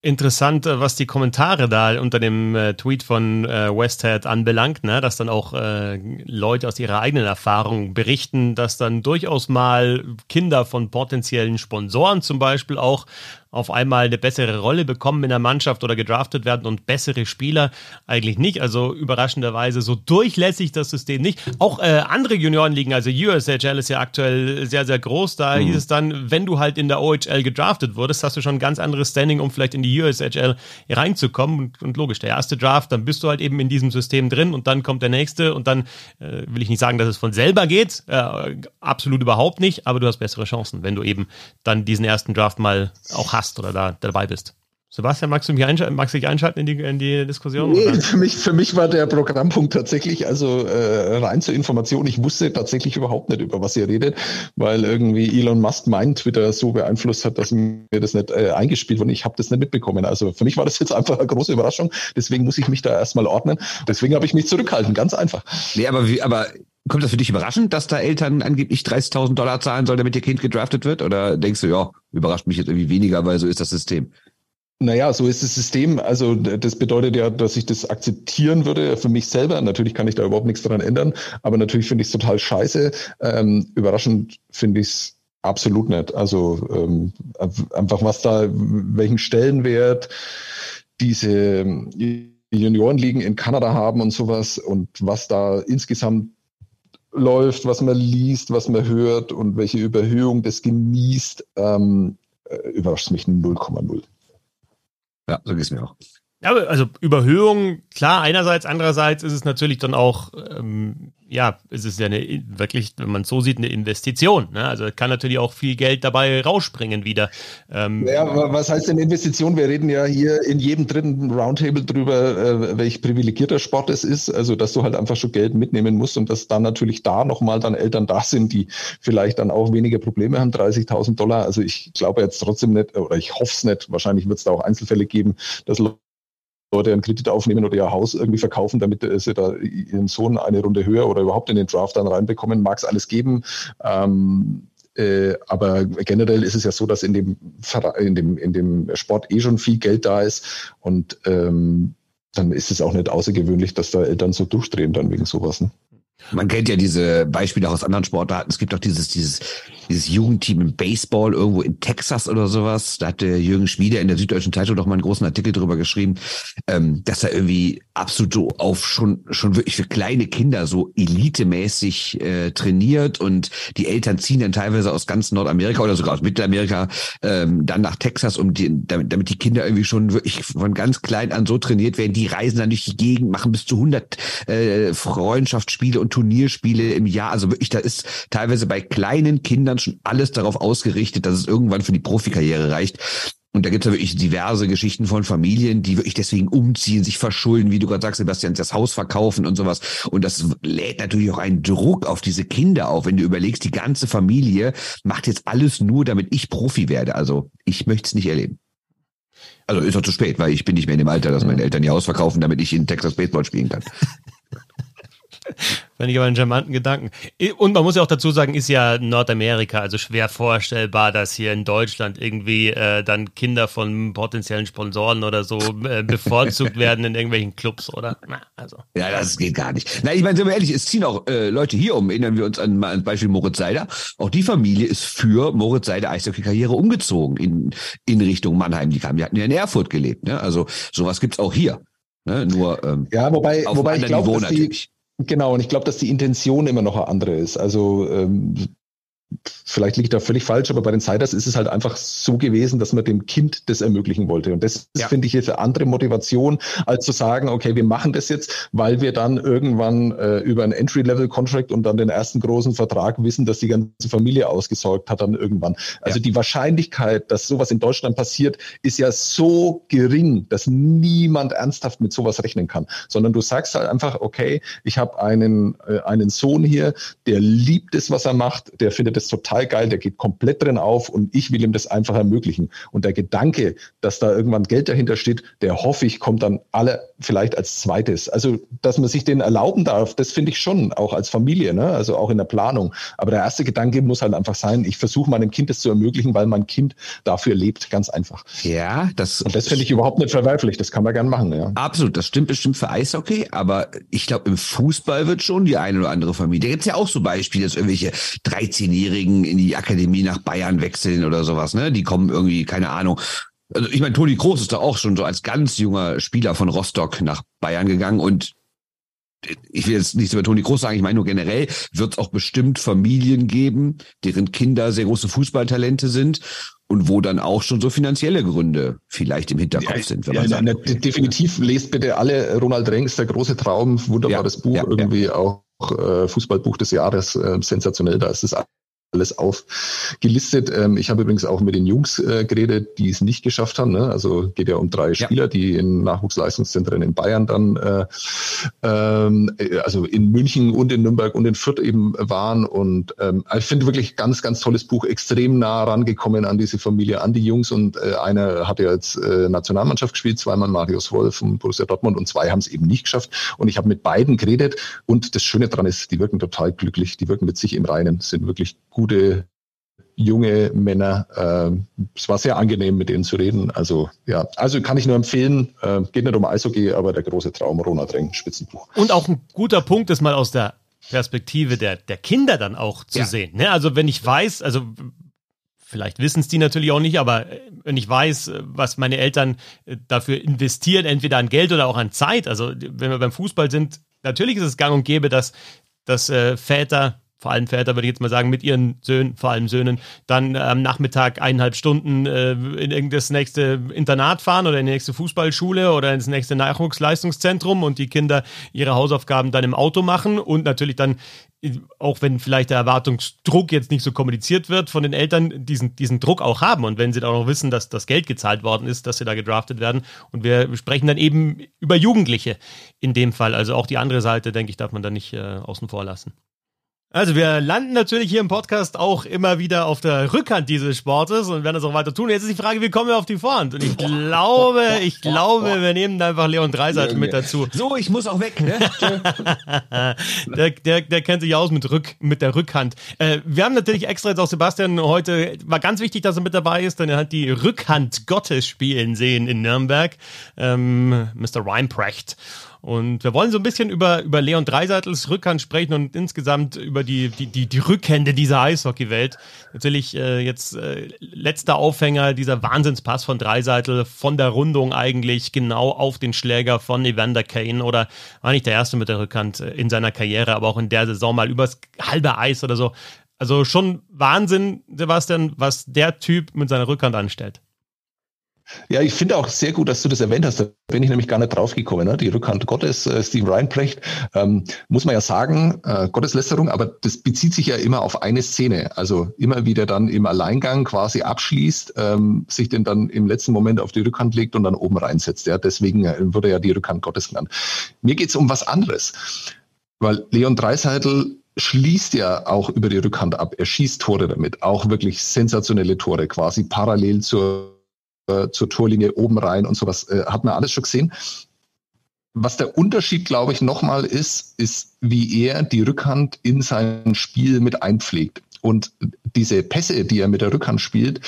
interessant, äh, was die Kommentare da unter dem äh, Tweet von äh, Westhead anbelangt, ne? dass dann auch äh, Leute aus ihrer eigenen Erfahrung berichten, dass dann durchaus mal Kinder von potenziellen Sponsoren zum Beispiel auch auf einmal eine bessere Rolle bekommen in der Mannschaft oder gedraftet werden und bessere Spieler eigentlich nicht. Also überraschenderweise so durchlässig das System nicht. Auch äh, andere Juniorenligen, also USHL ist ja aktuell sehr, sehr groß. Da mhm. hieß es dann, wenn du halt in der OHL gedraftet wurdest, hast du schon ein ganz anderes Standing, um vielleicht in die USHL reinzukommen. Und, und logisch, der erste Draft, dann bist du halt eben in diesem System drin und dann kommt der nächste und dann äh, will ich nicht sagen, dass es von selber geht. Äh, absolut überhaupt nicht, aber du hast bessere Chancen, wenn du eben dann diesen ersten Draft mal auch hast hast oder da dabei bist. Sebastian, magst du mich einschalten, magst du dich einschalten in die, in die Diskussion? Nee, für mich, für mich war der Programmpunkt tatsächlich, also äh, rein zur Information, ich wusste tatsächlich überhaupt nicht, über was ihr redet, weil irgendwie Elon Musk mein Twitter so beeinflusst hat, dass mir das nicht äh, eingespielt wurde. Ich habe das nicht mitbekommen. Also für mich war das jetzt einfach eine große Überraschung. Deswegen muss ich mich da erstmal ordnen. Deswegen habe ich mich zurückhalten, ganz einfach. Nee, aber wie, aber Kommt das für dich überraschend, dass da Eltern angeblich 30.000 Dollar zahlen sollen, damit ihr Kind gedraftet wird? Oder denkst du, ja, überrascht mich jetzt irgendwie weniger, weil so ist das System? Naja, so ist das System. Also das bedeutet ja, dass ich das akzeptieren würde für mich selber. Natürlich kann ich da überhaupt nichts daran ändern, aber natürlich finde ich es total scheiße. Ähm, überraschend finde ich es absolut nicht. Also ähm, einfach was da, welchen Stellenwert diese Juniorenligen in Kanada haben und sowas und was da insgesamt läuft, was man liest, was man hört und welche Überhöhung das genießt, ähm, äh, überrascht mich 0,0. Ja, so geht es mir auch. Ja, also Überhöhung, klar, einerseits, andererseits ist es natürlich dann auch, ähm, ja, ist es ja eine, wirklich, wenn man es so sieht, eine Investition. Ne? Also kann natürlich auch viel Geld dabei rausspringen wieder. Ähm, ja, was heißt denn Investition? Wir reden ja hier in jedem dritten Roundtable drüber, äh, welch privilegierter Sport es ist. Also, dass du halt einfach schon Geld mitnehmen musst und dass dann natürlich da nochmal dann Eltern da sind, die vielleicht dann auch weniger Probleme haben, 30.000 Dollar. Also ich glaube jetzt trotzdem nicht, oder ich hoffe es nicht, wahrscheinlich wird es da auch Einzelfälle geben, dass Leute einen Kredit aufnehmen oder ihr Haus irgendwie verkaufen, damit sie da ihren Sohn eine Runde höher oder überhaupt in den Draft dann reinbekommen, mag es alles geben. Ähm, äh, aber generell ist es ja so, dass in dem, in dem, in dem Sport eh schon viel Geld da ist und ähm, dann ist es auch nicht außergewöhnlich, dass da Eltern so durchdrehen dann wegen sowas. Ne? Man kennt ja diese Beispiele auch aus anderen Sportarten. Es gibt auch dieses, dieses, dieses Jugendteam im Baseball irgendwo in Texas oder sowas. Da hat der Jürgen Schmieder in der Süddeutschen Zeitung doch mal einen großen Artikel drüber geschrieben, ähm, dass da irgendwie absolut so auf schon schon wirklich für kleine Kinder so elitemäßig äh, trainiert und die Eltern ziehen dann teilweise aus ganz Nordamerika oder sogar aus Mittelamerika ähm, dann nach Texas, um die, damit, damit die Kinder irgendwie schon wirklich von ganz klein an so trainiert werden. Die reisen dann durch die Gegend, machen bis zu 100 äh, Freundschaftsspiele und Turnierspiele im Jahr. Also wirklich, da ist teilweise bei kleinen Kindern schon alles darauf ausgerichtet, dass es irgendwann für die Profikarriere reicht. Und da gibt es ja wirklich diverse Geschichten von Familien, die wirklich deswegen umziehen, sich verschulden, wie du gerade sagst, Sebastian, das Haus verkaufen und sowas. Und das lädt natürlich auch einen Druck auf diese Kinder auf, wenn du überlegst, die ganze Familie macht jetzt alles nur, damit ich Profi werde. Also ich möchte es nicht erleben. Also ist doch zu spät, weil ich bin nicht mehr in dem Alter, dass meine Eltern ihr Haus verkaufen, damit ich in Texas Baseball spielen kann. Fände ich aber einen charmanten Gedanken. Und man muss ja auch dazu sagen, ist ja Nordamerika, also schwer vorstellbar, dass hier in Deutschland irgendwie äh, dann Kinder von potenziellen Sponsoren oder so äh, bevorzugt werden in irgendwelchen Clubs, oder? Na, also. Ja, das geht gar nicht. Na, ich meine, sind wir ehrlich, es ziehen auch äh, Leute hier um. Erinnern wir uns an, mal Beispiel Moritz Seider. Auch die Familie ist für Moritz Seider Eishockey-Karriere umgezogen in, in Richtung Mannheim. Die kamen, die hatten ja in Erfurt gelebt. Ne? Also sowas gibt's auch hier. Ne? Nur ähm, ja, wobei, wobei ich glaube, dass die, Genau, und ich glaube, dass die Intention immer noch eine andere ist. Also ähm, vielleicht liegt da völlig falsch, aber bei den Siders ist es halt einfach so gewesen, dass man dem Kind das ermöglichen wollte. Und das ja. finde ich jetzt eine andere Motivation, als zu sagen, okay, wir machen das jetzt, weil wir dann irgendwann äh, über einen Entry-Level-Contract und dann den ersten großen Vertrag wissen, dass die ganze Familie ausgesorgt hat dann irgendwann. Also ja. die Wahrscheinlichkeit, dass sowas in Deutschland passiert, ist ja so gering, dass niemand ernsthaft mit sowas rechnen kann. Sondern du sagst halt einfach, okay, ich habe einen, äh, einen Sohn hier, der liebt es, was er macht, der findet es total geil, der geht komplett drin auf und ich will ihm das einfach ermöglichen. Und der Gedanke, dass da irgendwann Geld dahinter steht, der hoffe ich, kommt dann alle vielleicht als zweites. Also, dass man sich den erlauben darf, das finde ich schon, auch als Familie, ne? also auch in der Planung. Aber der erste Gedanke muss halt einfach sein, ich versuche meinem Kind das zu ermöglichen, weil mein Kind dafür lebt, ganz einfach. Ja, das. Und das finde ich überhaupt nicht verwerflich, das kann man gern machen, ja. Absolut, das stimmt bestimmt für Eishockey, aber ich glaube, im Fußball wird schon die eine oder andere Familie. Da gibt es ja auch so Beispiele, dass irgendwelche 13-Jährigen Jährigen in die Akademie nach Bayern wechseln oder sowas, ne? Die kommen irgendwie, keine Ahnung. Also ich meine, Toni Kroos ist da auch schon so als ganz junger Spieler von Rostock nach Bayern gegangen und ich will jetzt nichts über Toni Kroos sagen, ich meine nur generell wird es auch bestimmt Familien geben, deren Kinder sehr große Fußballtalente sind und wo dann auch schon so finanzielle Gründe vielleicht im Hinterkopf ja, sind. Wenn man ja, sagt, okay. definitiv lest bitte alle Ronald Rengs, der große Traum, wunderbares ja, Buch, irgendwie auch äh, Fußballbuch des Jahres, äh, sensationell, da ist es alles aufgelistet. Ähm, ich habe übrigens auch mit den Jungs äh, geredet, die es nicht geschafft haben. Ne? Also geht ja um drei Spieler, ja. die in Nachwuchsleistungszentren in Bayern dann, äh, ähm, äh, also in München und in Nürnberg und in Fürth eben waren. Und ähm, ich finde wirklich ganz, ganz tolles Buch, extrem nah rangekommen an diese Familie, an die Jungs. Und äh, einer hat ja jetzt äh, Nationalmannschaft gespielt, zweimal Marius Wolf von Borussia Dortmund und zwei haben es eben nicht geschafft. Und ich habe mit beiden geredet. Und das Schöne dran ist, die wirken total glücklich, die wirken mit sich im Reinen, sind wirklich gut gute junge Männer. Äh, es war sehr angenehm, mit denen zu reden. Also ja, also kann ich nur empfehlen. Äh, geht nicht um Eishockey, aber der große Traum Ronald Reng, Spitzenbuch. Und auch ein guter Punkt ist mal aus der Perspektive der, der Kinder dann auch zu ja. sehen. Ne? Also wenn ich weiß, also vielleicht wissen es die natürlich auch nicht, aber äh, wenn ich weiß, äh, was meine Eltern äh, dafür investieren, entweder an Geld oder auch an Zeit, also wenn wir beim Fußball sind, natürlich ist es gang und gäbe, dass, dass äh, Väter vor allem Väter würde ich jetzt mal sagen, mit ihren Söhnen, vor allem Söhnen, dann am Nachmittag eineinhalb Stunden äh, in irgendein nächste Internat fahren oder in die nächste Fußballschule oder ins nächste Nachwuchsleistungszentrum und die Kinder ihre Hausaufgaben dann im Auto machen und natürlich dann auch wenn vielleicht der Erwartungsdruck jetzt nicht so kommuniziert wird von den Eltern, diesen, diesen Druck auch haben. Und wenn sie dann auch noch wissen, dass das Geld gezahlt worden ist, dass sie da gedraftet werden. Und wir sprechen dann eben über Jugendliche in dem Fall. Also auch die andere Seite, denke ich, darf man da nicht äh, außen vor lassen. Also wir landen natürlich hier im Podcast auch immer wieder auf der Rückhand dieses Sportes und werden das auch weiter tun. Jetzt ist die Frage, wie kommen wir auf die Vorhand? Und ich glaube, ich glaube, wir nehmen da einfach Leon Dreiseitel mit dazu. So, ich muss auch weg. Ne? der, der, der kennt sich aus mit, Rück, mit der Rückhand. Äh, wir haben natürlich extra jetzt auch Sebastian heute, war ganz wichtig, dass er mit dabei ist, denn er hat die Rückhand Gottes spielen sehen in Nürnberg. Ähm, Mr. Reinprecht. Und wir wollen so ein bisschen über, über Leon Dreiseitels Rückhand sprechen und insgesamt über die, die, die, die Rückhände dieser Eishockeywelt. Natürlich äh, jetzt äh, letzter Aufhänger, dieser Wahnsinnspass von Dreiseitel, von der Rundung eigentlich genau auf den Schläger von Evander Kane oder war nicht der erste mit der Rückhand äh, in seiner Karriere, aber auch in der Saison mal übers halbe Eis oder so. Also schon Wahnsinn, Sebastian, was der Typ mit seiner Rückhand anstellt. Ja, ich finde auch sehr gut, dass du das erwähnt hast. Da bin ich nämlich gar nicht drauf gekommen. Ne? Die Rückhand Gottes, äh, Steve Reinprecht, ähm, muss man ja sagen, äh, Gotteslästerung, aber das bezieht sich ja immer auf eine Szene. Also immer wieder dann im Alleingang quasi abschließt, ähm, sich den dann im letzten Moment auf die Rückhand legt und dann oben reinsetzt. Ja? Deswegen äh, wurde ja die Rückhand Gottes genannt. Mir geht's um was anderes. Weil Leon Dreiseitel schließt ja auch über die Rückhand ab. Er schießt Tore damit, auch wirklich sensationelle Tore, quasi parallel zur äh, zur Torlinie oben rein und sowas, äh, hat man alles schon gesehen. Was der Unterschied, glaube ich, nochmal ist, ist, wie er die Rückhand in sein Spiel mit einpflegt. Und diese Pässe, die er mit der Rückhand spielt,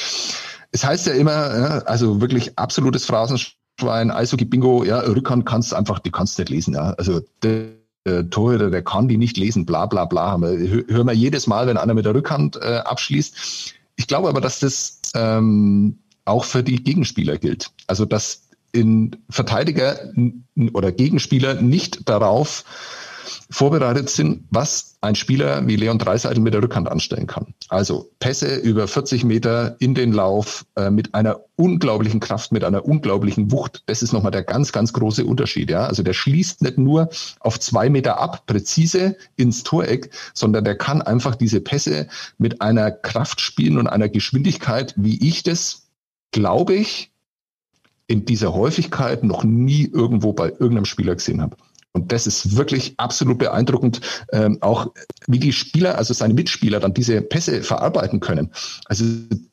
es heißt ja immer, also wirklich absolutes Phrasenschwein, Eishockey Bingo, ja, Rückhand kannst du einfach, die kannst du nicht lesen, ja. Also der, der Torhüter, der kann die nicht lesen, bla bla bla. Hören wir jedes Mal, wenn einer mit der Rückhand äh, abschließt. Ich glaube aber, dass das ähm, auch für die Gegenspieler gilt. Also dass in Verteidiger oder Gegenspieler nicht darauf vorbereitet sind, was ein Spieler wie Leon Dreiseitel mit der Rückhand anstellen kann. Also Pässe über 40 Meter in den Lauf äh, mit einer unglaublichen Kraft, mit einer unglaublichen Wucht. Das ist nochmal der ganz, ganz große Unterschied. Ja? Also der schließt nicht nur auf zwei Meter ab, präzise ins Toreck, sondern der kann einfach diese Pässe mit einer Kraft spielen und einer Geschwindigkeit, wie ich das glaube ich, in dieser Häufigkeit noch nie irgendwo bei irgendeinem Spieler gesehen habe. Und das ist wirklich absolut beeindruckend, ähm, auch wie die Spieler, also seine Mitspieler, dann diese Pässe verarbeiten können. Also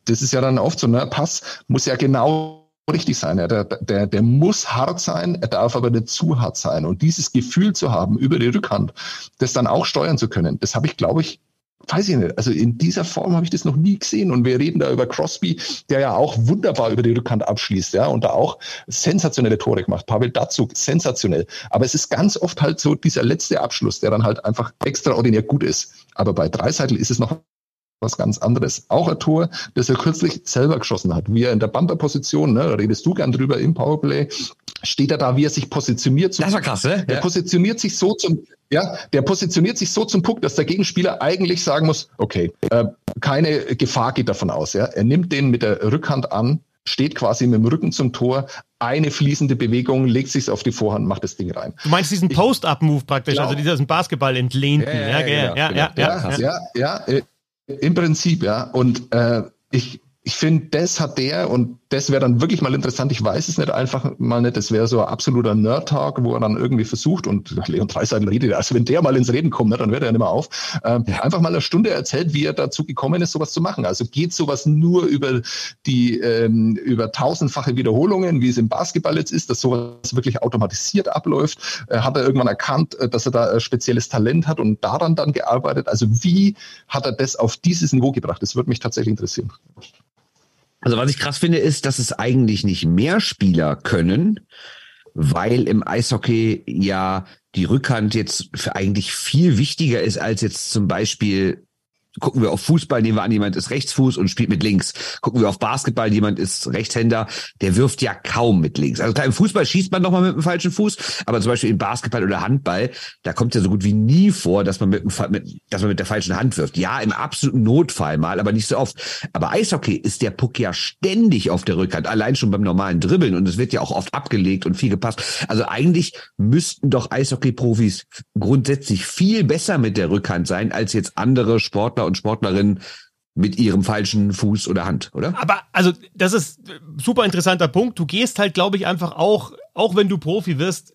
das ist ja dann oft so, ne, Pass muss ja genau richtig sein. Ja, der, der, der muss hart sein, er darf aber nicht zu hart sein. Und dieses Gefühl zu haben über die Rückhand, das dann auch steuern zu können, das habe ich, glaube ich, weiß ich nicht, also in dieser Form habe ich das noch nie gesehen. Und wir reden da über Crosby, der ja auch wunderbar über die Rückhand abschließt, ja, und da auch sensationelle Tore gemacht. Pavel Datsuk, sensationell. Aber es ist ganz oft halt so dieser letzte Abschluss, der dann halt einfach extraordinär gut ist. Aber bei Dreiseitel ist es noch was ganz anderes. Auch ein Tor, das er kürzlich selber geschossen hat. Wie er in der Bumper-Position, ne, da redest du gern drüber im Powerplay, steht er da, wie er sich positioniert. Zum, das war krass, ne? Der ja. positioniert sich so zum, ja, der positioniert sich so zum Puck, dass der Gegenspieler eigentlich sagen muss, okay, äh, keine Gefahr geht davon aus. Ja, er nimmt den mit der Rückhand an, steht quasi mit dem Rücken zum Tor, eine fließende Bewegung, legt sich auf die Vorhand, macht das Ding rein. Du meinst diesen Post-Up-Move praktisch, glaub, also diesen Basketball entlehnten. Ja, ja, ja, ja, ja, ja, ja, ja, äh, im Prinzip, ja. Und äh, ich, ich finde, das hat der und das wäre dann wirklich mal interessant. Ich weiß es nicht einfach mal nicht. Das wäre so ein absoluter Nerd-Talk, wo er dann irgendwie versucht und Leon Dreiseitel redet. Also wenn der mal ins Reden kommt, ne, dann wird er ja nicht mehr auf. Ähm, ja. Einfach mal eine Stunde erzählt, wie er dazu gekommen ist, sowas zu machen. Also geht sowas nur über die ähm, über tausendfache Wiederholungen, wie es im Basketball jetzt ist, dass sowas wirklich automatisiert abläuft. Äh, hat er irgendwann erkannt, äh, dass er da ein spezielles Talent hat und daran dann gearbeitet? Also wie hat er das auf dieses Niveau gebracht? Das würde mich tatsächlich interessieren. Also was ich krass finde, ist, dass es eigentlich nicht mehr Spieler können, weil im Eishockey ja die Rückhand jetzt für eigentlich viel wichtiger ist als jetzt zum Beispiel Gucken wir auf Fußball, nehmen wir an, jemand ist Rechtsfuß und spielt mit links. Gucken wir auf Basketball, jemand ist Rechtshänder, der wirft ja kaum mit links. Also klar, im Fußball schießt man nochmal mit dem falschen Fuß, aber zum Beispiel im Basketball oder Handball, da kommt ja so gut wie nie vor, dass man mit, mit, dass man mit der falschen Hand wirft. Ja, im absoluten Notfall mal, aber nicht so oft. Aber Eishockey ist der Puck ja ständig auf der Rückhand, allein schon beim normalen Dribbeln und es wird ja auch oft abgelegt und viel gepasst. Also eigentlich müssten doch Eishockey-Profis grundsätzlich viel besser mit der Rückhand sein als jetzt andere Sportler Sportler und Sportlerinnen mit ihrem falschen Fuß oder Hand, oder? Aber also das ist super interessanter Punkt. Du gehst halt, glaube ich, einfach auch, auch wenn du Profi wirst,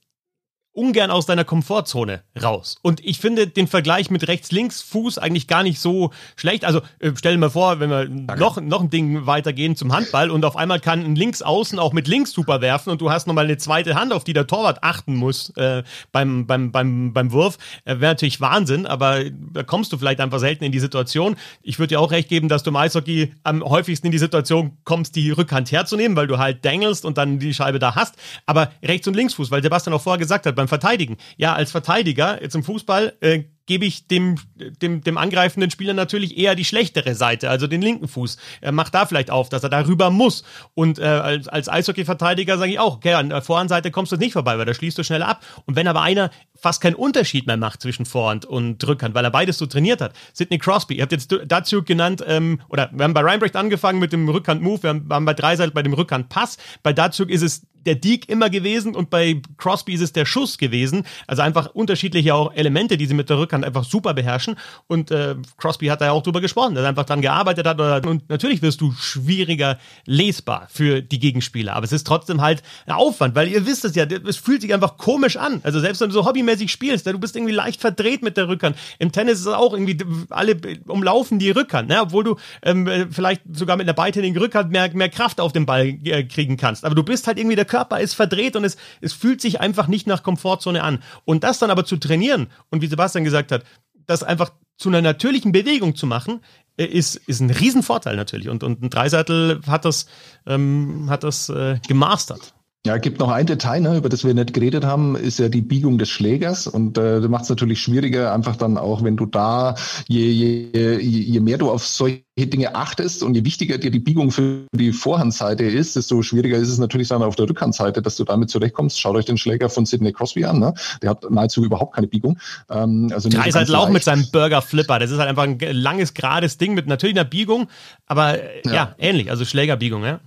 ungern aus deiner Komfortzone raus. Und ich finde den Vergleich mit Rechts-Links-Fuß eigentlich gar nicht so schlecht. Also äh, stell dir mal vor, wenn wir noch, noch ein Ding weitergehen zum Handball und auf einmal kann ein Linksaußen auch mit links super werfen und du hast nochmal eine zweite Hand, auf die der Torwart achten muss äh, beim, beim, beim, beim Wurf. Äh, Wäre natürlich Wahnsinn, aber da kommst du vielleicht einfach selten in die Situation. Ich würde dir auch recht geben, dass du im Eishockey am häufigsten in die Situation kommst, die Rückhand herzunehmen, weil du halt dangelst und dann die Scheibe da hast. Aber Rechts- und Linksfuß, weil Sebastian auch vorher gesagt hat, beim Verteidigen. Ja, als Verteidiger, jetzt im Fußball, äh, gebe ich dem, dem, dem angreifenden Spieler natürlich eher die schlechtere Seite, also den linken Fuß. Er macht da vielleicht auf, dass er darüber muss. Und äh, als, als Eishockey-Verteidiger sage ich auch, okay, an der Vorhandseite kommst du nicht vorbei, weil da schließt du schnell ab. Und wenn aber einer fast keinen Unterschied mehr macht zwischen Vorhand und Rückhand, weil er beides so trainiert hat. Sidney Crosby, ihr habt jetzt dazu genannt, ähm, oder wir haben bei Reinbrecht angefangen mit dem Rückhand-Move, wir haben, bei Dreiseit bei dem Rückhand-Pass. Bei Datsuk ist es der Deke immer gewesen und bei Crosby ist es der Schuss gewesen. Also einfach unterschiedliche auch Elemente, die sie mit der Rückhand einfach super beherrschen. Und äh, Crosby hat da ja auch drüber gesprochen, dass er einfach dran gearbeitet hat. Und natürlich wirst du schwieriger lesbar für die Gegenspieler. Aber es ist trotzdem halt ein Aufwand, weil ihr wisst es ja, es fühlt sich einfach komisch an. Also selbst wenn du so hobbymäßig spielst, du bist irgendwie leicht verdreht mit der Rückhand. Im Tennis ist es auch irgendwie, alle umlaufen die Rückhand, ne? obwohl du ähm, vielleicht sogar mit einer beidhändigen Rückhand mehr, mehr Kraft auf den Ball äh, kriegen kannst. Aber du bist halt irgendwie der Körper ist verdreht und es, es fühlt sich einfach nicht nach Komfortzone an. Und das dann aber zu trainieren und wie Sebastian gesagt hat, das einfach zu einer natürlichen Bewegung zu machen, äh, ist, ist ein Riesenvorteil natürlich. Und, und ein Dreiseitel hat das, ähm, hat das äh, gemastert. Ja, gibt noch ein Detail, ne, über das wir nicht geredet haben, ist ja die Biegung des Schlägers und äh, das macht es natürlich schwieriger, einfach dann auch, wenn du da, je, je, je mehr du auf solche Dinge achtest und je wichtiger dir die Biegung für die Vorhandseite ist, desto schwieriger ist es natürlich dann auf der Rückhandseite, dass du damit zurechtkommst. Schaut euch den Schläger von Sidney Crosby an, ne? der hat nahezu überhaupt keine Biegung. Ähm, also ist halt Lauch mit seinem Burger Flipper, das ist halt einfach ein langes, gerades Ding mit natürlich einer Biegung, aber ja, ja ähnlich, also Schlägerbiegung, ja.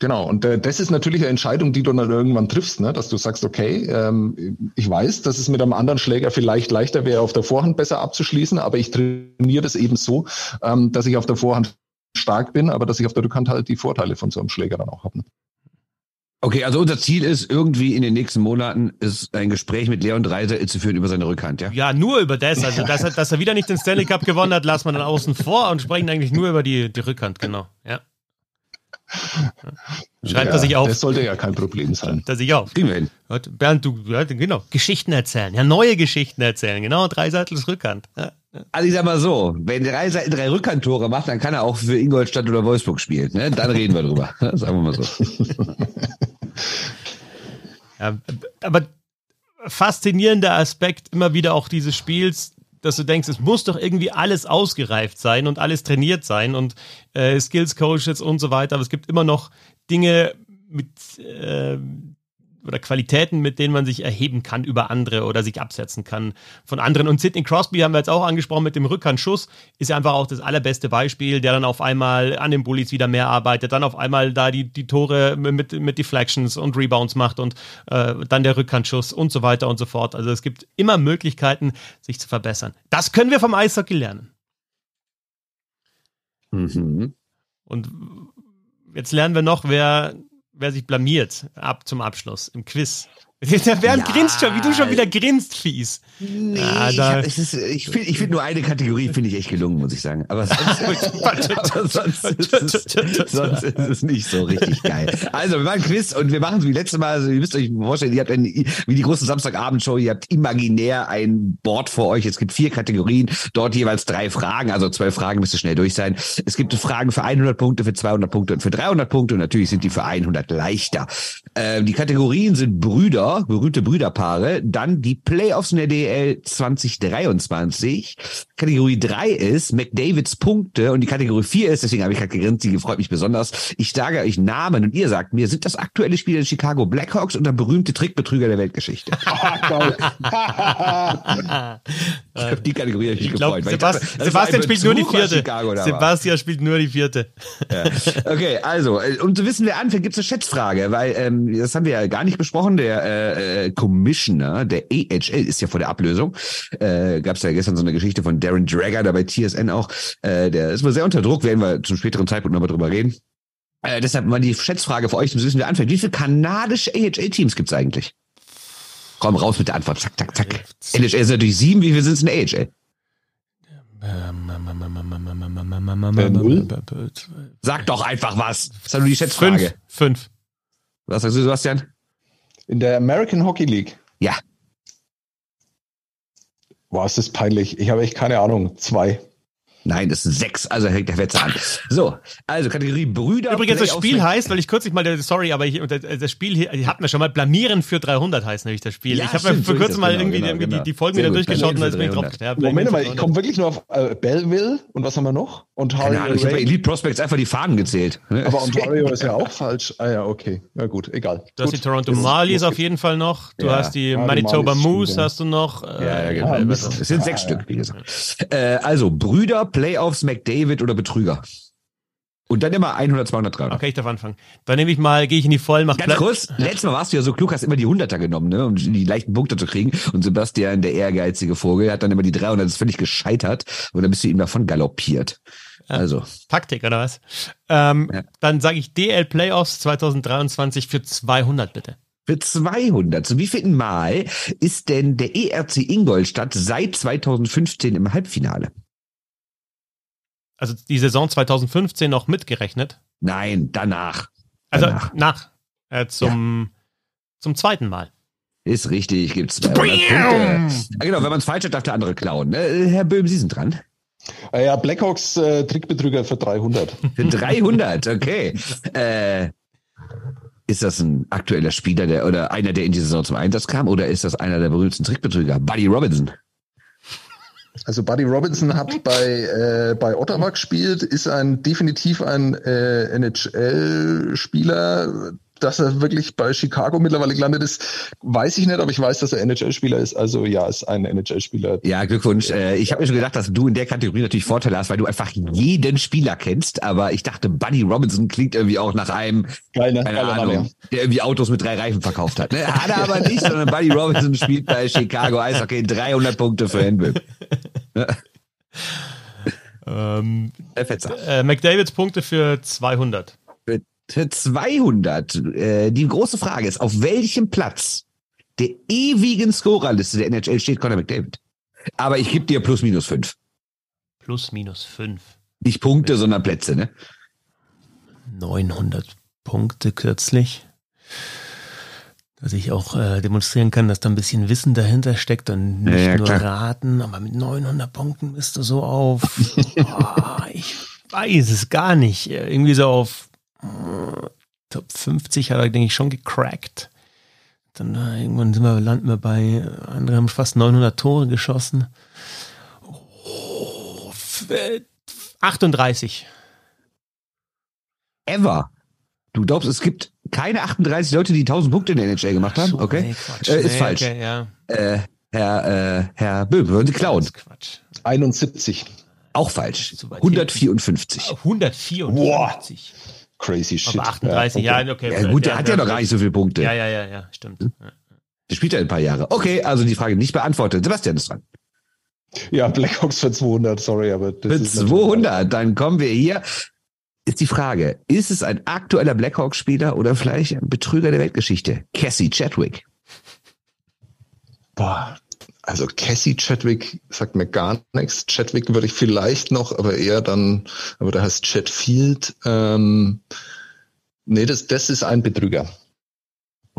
Genau, und äh, das ist natürlich eine Entscheidung, die du dann irgendwann triffst, ne? dass du sagst, okay, ähm, ich weiß, dass es mit einem anderen Schläger vielleicht leichter wäre, auf der Vorhand besser abzuschließen, aber ich trainiere das eben so, ähm, dass ich auf der Vorhand stark bin, aber dass ich auf der Rückhand halt die Vorteile von so einem Schläger dann auch habe. Ne? Okay, also unser Ziel ist irgendwie in den nächsten Monaten ist ein Gespräch mit Leon Dreiser zu führen über seine Rückhand, ja? Ja, nur über das. Also, dass er, dass er wieder nicht den Stanley Cup gewonnen hat, lassen wir dann außen vor und sprechen eigentlich nur über die, die Rückhand, genau. Ja. Schreibt ja, er sich auf. Das sollte ja kein Problem sein. Schreibt er sich auf. Kriegen wir hin. Bernd, du, genau. Geschichten erzählen. Ja, neue Geschichten erzählen. Genau, drei Seitels Rückhand. Ja. Also ich sag mal so, wenn drei drei Rückhandtore macht, dann kann er auch für Ingolstadt oder Wolfsburg spielen. Ne? Dann reden wir drüber. Sagen wir mal so. ja, aber faszinierender Aspekt immer wieder auch dieses Spiels, dass du denkst, es muss doch irgendwie alles ausgereift sein und alles trainiert sein und äh, Skills Coaches und so weiter. Aber es gibt immer noch Dinge mit äh, oder Qualitäten, mit denen man sich erheben kann über andere oder sich absetzen kann von anderen. Und Sidney Crosby haben wir jetzt auch angesprochen mit dem Rückhandschuss, ist ja einfach auch das allerbeste Beispiel, der dann auf einmal an den Bullies wieder mehr arbeitet, dann auf einmal da die, die Tore mit, mit Deflections und Rebounds macht und äh, dann der Rückhandschuss und so weiter und so fort. Also es gibt immer Möglichkeiten, sich zu verbessern. Das können wir vom Eishockey lernen. Mhm. Und jetzt lernen wir noch, wer wer sich blamiert ab zum Abschluss im Quiz. Der Bernd ja. grinst schon, wie du schon wieder grinst, fies. Nee, ja, ich, hab, es ist, ich finde ich find nur eine Kategorie finde ich echt gelungen, muss ich sagen. Aber sonst, aber sonst, ist es, sonst ist es nicht so richtig geil. Also, wir machen Quiz und wir machen es wie letztes Mal. Also, ihr müsst euch vorstellen, ihr habt ein, wie die große Samstagabendshow, ihr habt imaginär ein Board vor euch. Es gibt vier Kategorien, dort jeweils drei Fragen. Also zwölf Fragen müsste schnell durch sein. Es gibt Fragen für 100 Punkte, für 200 Punkte und für 300 Punkte. Und natürlich sind die für 100 leichter. Ähm, die Kategorien sind Brüder, berühmte Brüderpaare. Dann die Playoffs in der DL 2023. Kategorie 3 ist McDavids Punkte und die Kategorie 4 ist, deswegen habe ich gerade gegrinst, die freut mich besonders. Ich sage euch Namen und ihr sagt mir, sind das aktuelle Spiele der Chicago Blackhawks oder berühmte Trickbetrüger der Weltgeschichte? ich habe die Kategorie ich gefreut. Sebastian, dachte, Sebastian spielt nur die vierte. Sebastian spielt nur die vierte. Ja. Okay, also, äh, um zu wissen, wer anfängt, gibt es eine Schätzfrage, weil ähm, das haben wir ja gar nicht besprochen. Der äh, äh, Commissioner der AHL ist ja vor der Ablösung. Äh, Gab es ja gestern so eine Geschichte von Darren Dragger, da bei TSN auch. Äh, der ist mal sehr unter Druck, werden wir zum späteren Zeitpunkt nochmal drüber reden. Äh, deshalb mal die Schätzfrage für euch, zum wissen, wer anfängt. Wie viele kanadische AHL-Teams gibt's eigentlich? Komm raus mit der Antwort. Zack, zack, zack. NHL ist natürlich sieben. Wie viele sind es in der AHL? Sag doch einfach was. Das ist ja nur die Schätzfrage. Fünf. Fünf. Was sagst du, Sebastian? In der American Hockey League? Ja. Boah, ist das peinlich. Ich habe echt keine Ahnung. Zwei. Nein, das sind sechs, also hängt der Wetzer an. So, also Kategorie Brüder. Übrigens, das Spiel heißt, weil ich kürzlich mal, sorry, aber ich, das Spiel hier hatten wir schon mal, Blamieren für 300 heißt nämlich das Spiel. Ja, ich habe mir vor kurzem mal genau, irgendwie, genau, irgendwie genau. die, die Folgen wieder durchgeschaut und da ist mir drauf 300. ja, Moment mal, ich 300. komme wirklich nur auf äh, Belleville und was haben wir noch? Ontario Keine Ahnung, ich habe. Elite Prospects einfach die Fahnen gezählt. Aber Ontario ist ja auch falsch. Ah ja, okay. Na gut, egal. Du hast die Toronto Marlies auf jeden Fall noch. Du Ja. hast die Ja, die Manitoba Moose hast du noch. äh, Ja, ja, genau. Ah, Mist. Es sind sechs Ah, Stück, wie gesagt. Äh, also, Brüder, Playoffs, McDavid oder Betrüger. Und dann immer 100, 200, 300. Okay, ich darf anfangen. Dann nehme ich mal, gehe ich in die Vollen, mach Ganz Pla- kurz, letztes Mal warst du ja so klug, hast immer die 100er genommen, ne, um die leichten Punkte zu kriegen. Und Sebastian, der ehrgeizige Vogel, hat dann immer die 300, das ist völlig gescheitert. Und dann bist du ihm davon galoppiert. Also, Taktik oder was? Ähm, Ja. Dann sage ich DL Playoffs 2023 für 200 bitte. für 200, zu wievielten Mal ist denn der ERC Ingolstadt seit 2015 im Halbfinale? Also die Saison 2015 noch mitgerechnet. Nein, danach. Also Danach. nach, äh, zum, zum zweiten Mal. Ist richtig, gibt's 200 Punkte. Ja, genau, wenn man es falsch hat, darf der andere klauen. ne? Herr Böhm, Sie sind dran. Ah ja, Blackhawks äh, Trickbetrüger für 300. Für 300, okay. Äh, ist das ein aktueller Spieler, der oder einer, der in die Saison zum Einsatz kam, oder ist das einer der berühmtesten Trickbetrüger? Buddy Robinson. Also Buddy Robinson hat bei, äh, bei Ottawa gespielt, ist ein definitiv ein äh, NHL-Spieler. Dass er wirklich bei Chicago mittlerweile gelandet ist, weiß ich nicht, aber ich weiß, dass er NHL-Spieler ist. Also ja, ist ein NHL-Spieler. Ja, Glückwunsch. Äh, ich habe mir schon gedacht, dass du in der Kategorie natürlich Vorteile hast, weil du einfach jeden Spieler kennst. Aber ich dachte, Buddy Robinson klingt irgendwie auch nach einem, Geil, ne? keine Geiler Name, Ahnung, der irgendwie Autos mit drei Reifen verkauft hat. Ne? Hat er aber nicht, sondern Buddy Robinson spielt bei Chicago Eishockey 300 Punkte für Henböhm. Ähm, äh, McDavids Punkte für 200. Für, für 200. Äh, die große Frage ist, auf welchem Platz der ewigen Scorerliste der NHL steht Conor McDavid? Aber ich gebe dir plus minus fünf. Plus minus 5. Nicht Punkte, sondern Plätze, ne? 900 Punkte kürzlich. Dass ich auch äh, demonstrieren kann, dass da ein bisschen Wissen dahinter steckt und nicht Ja, ja, nur klar. raten, aber mit 900 Punkten bist du so auf, oh, ich weiß es gar nicht, Äh, irgendwie so auf äh, Top 50 hat er, denke ich, schon gecrackt. Dann äh, irgendwann sind wir, landen wir bei, äh, andere haben fast 900 Tore geschossen. Oh, f- äh, 38. Ever. Du glaubst, es gibt keine 38 Leute, die 1000 Punkte in der NHL gemacht haben? Okay. nee, Quatsch. Äh, ist Nee, falsch. Okay, ja. Äh, Herr, äh, Herr Böhm, würden Sie klauen? Das ist Quatsch. 71. Auch falsch. Zu weit 154. 154. Crazy shit. Aber 38, ja, okay. okay. Ja gut, der hat ja noch gar nicht so viele Punkte. Ja, ja, ja, ja, stimmt. Ja. Der spielt ja ein paar Jahre. Okay, also die Frage nicht beantwortet. Sebastian ist dran. Ja, Blackhawks für 200, sorry, aber das Für ist natürlich- 200, dann kommen wir hier. Ist die Frage, ist es ein aktueller Blackhawks-Spieler oder vielleicht ein Betrüger der Weltgeschichte? Cassie Chadwick. Boah, also Cassie Chadwick sagt mir gar nichts. Chadwick würde ich vielleicht noch, aber eher dann, aber da heißt Chatfield. Ähm, nee, das, das ist ein Betrüger.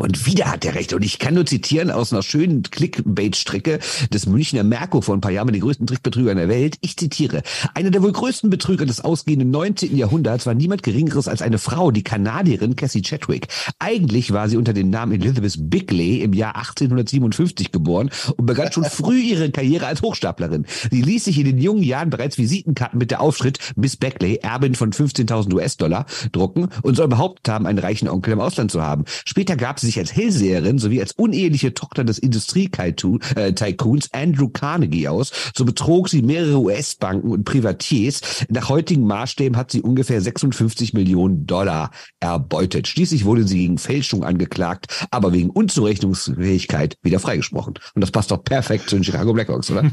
Und wieder hat er recht. Und ich kann nur zitieren aus einer schönen Clickbait-Strecke des Münchner Merkur vor ein paar Jahren mit den größten Trickbetrügern der Welt. Ich zitiere. Einer der wohl größten Betrüger des ausgehenden 19. Jahrhunderts war niemand Geringeres als eine Frau, die Kanadierin Cassie Chadwick. Eigentlich war sie unter dem Namen Elizabeth Bigley im Jahr 1857 geboren und begann schon früh ihre Karriere als Hochstaplerin. Sie ließ sich in den jungen Jahren bereits Visitenkarten mit der Aufschrift Miss Beckley, Erbin von 15.000 US-Dollar, drucken und soll behauptet haben, einen reichen Onkel im Ausland zu haben. Später gab sie sich als Hellseherin sowie als uneheliche Tochter des Industrie-Tycoons Andrew Carnegie aus. So betrog sie mehrere US-Banken und Privatiers. Nach heutigen Maßstäben hat sie ungefähr 56 Millionen Dollar erbeutet. Schließlich wurde sie gegen Fälschung angeklagt, aber wegen Unzurechnungsfähigkeit wieder freigesprochen. Und das passt doch perfekt zu den Chicago Blackhawks, oder?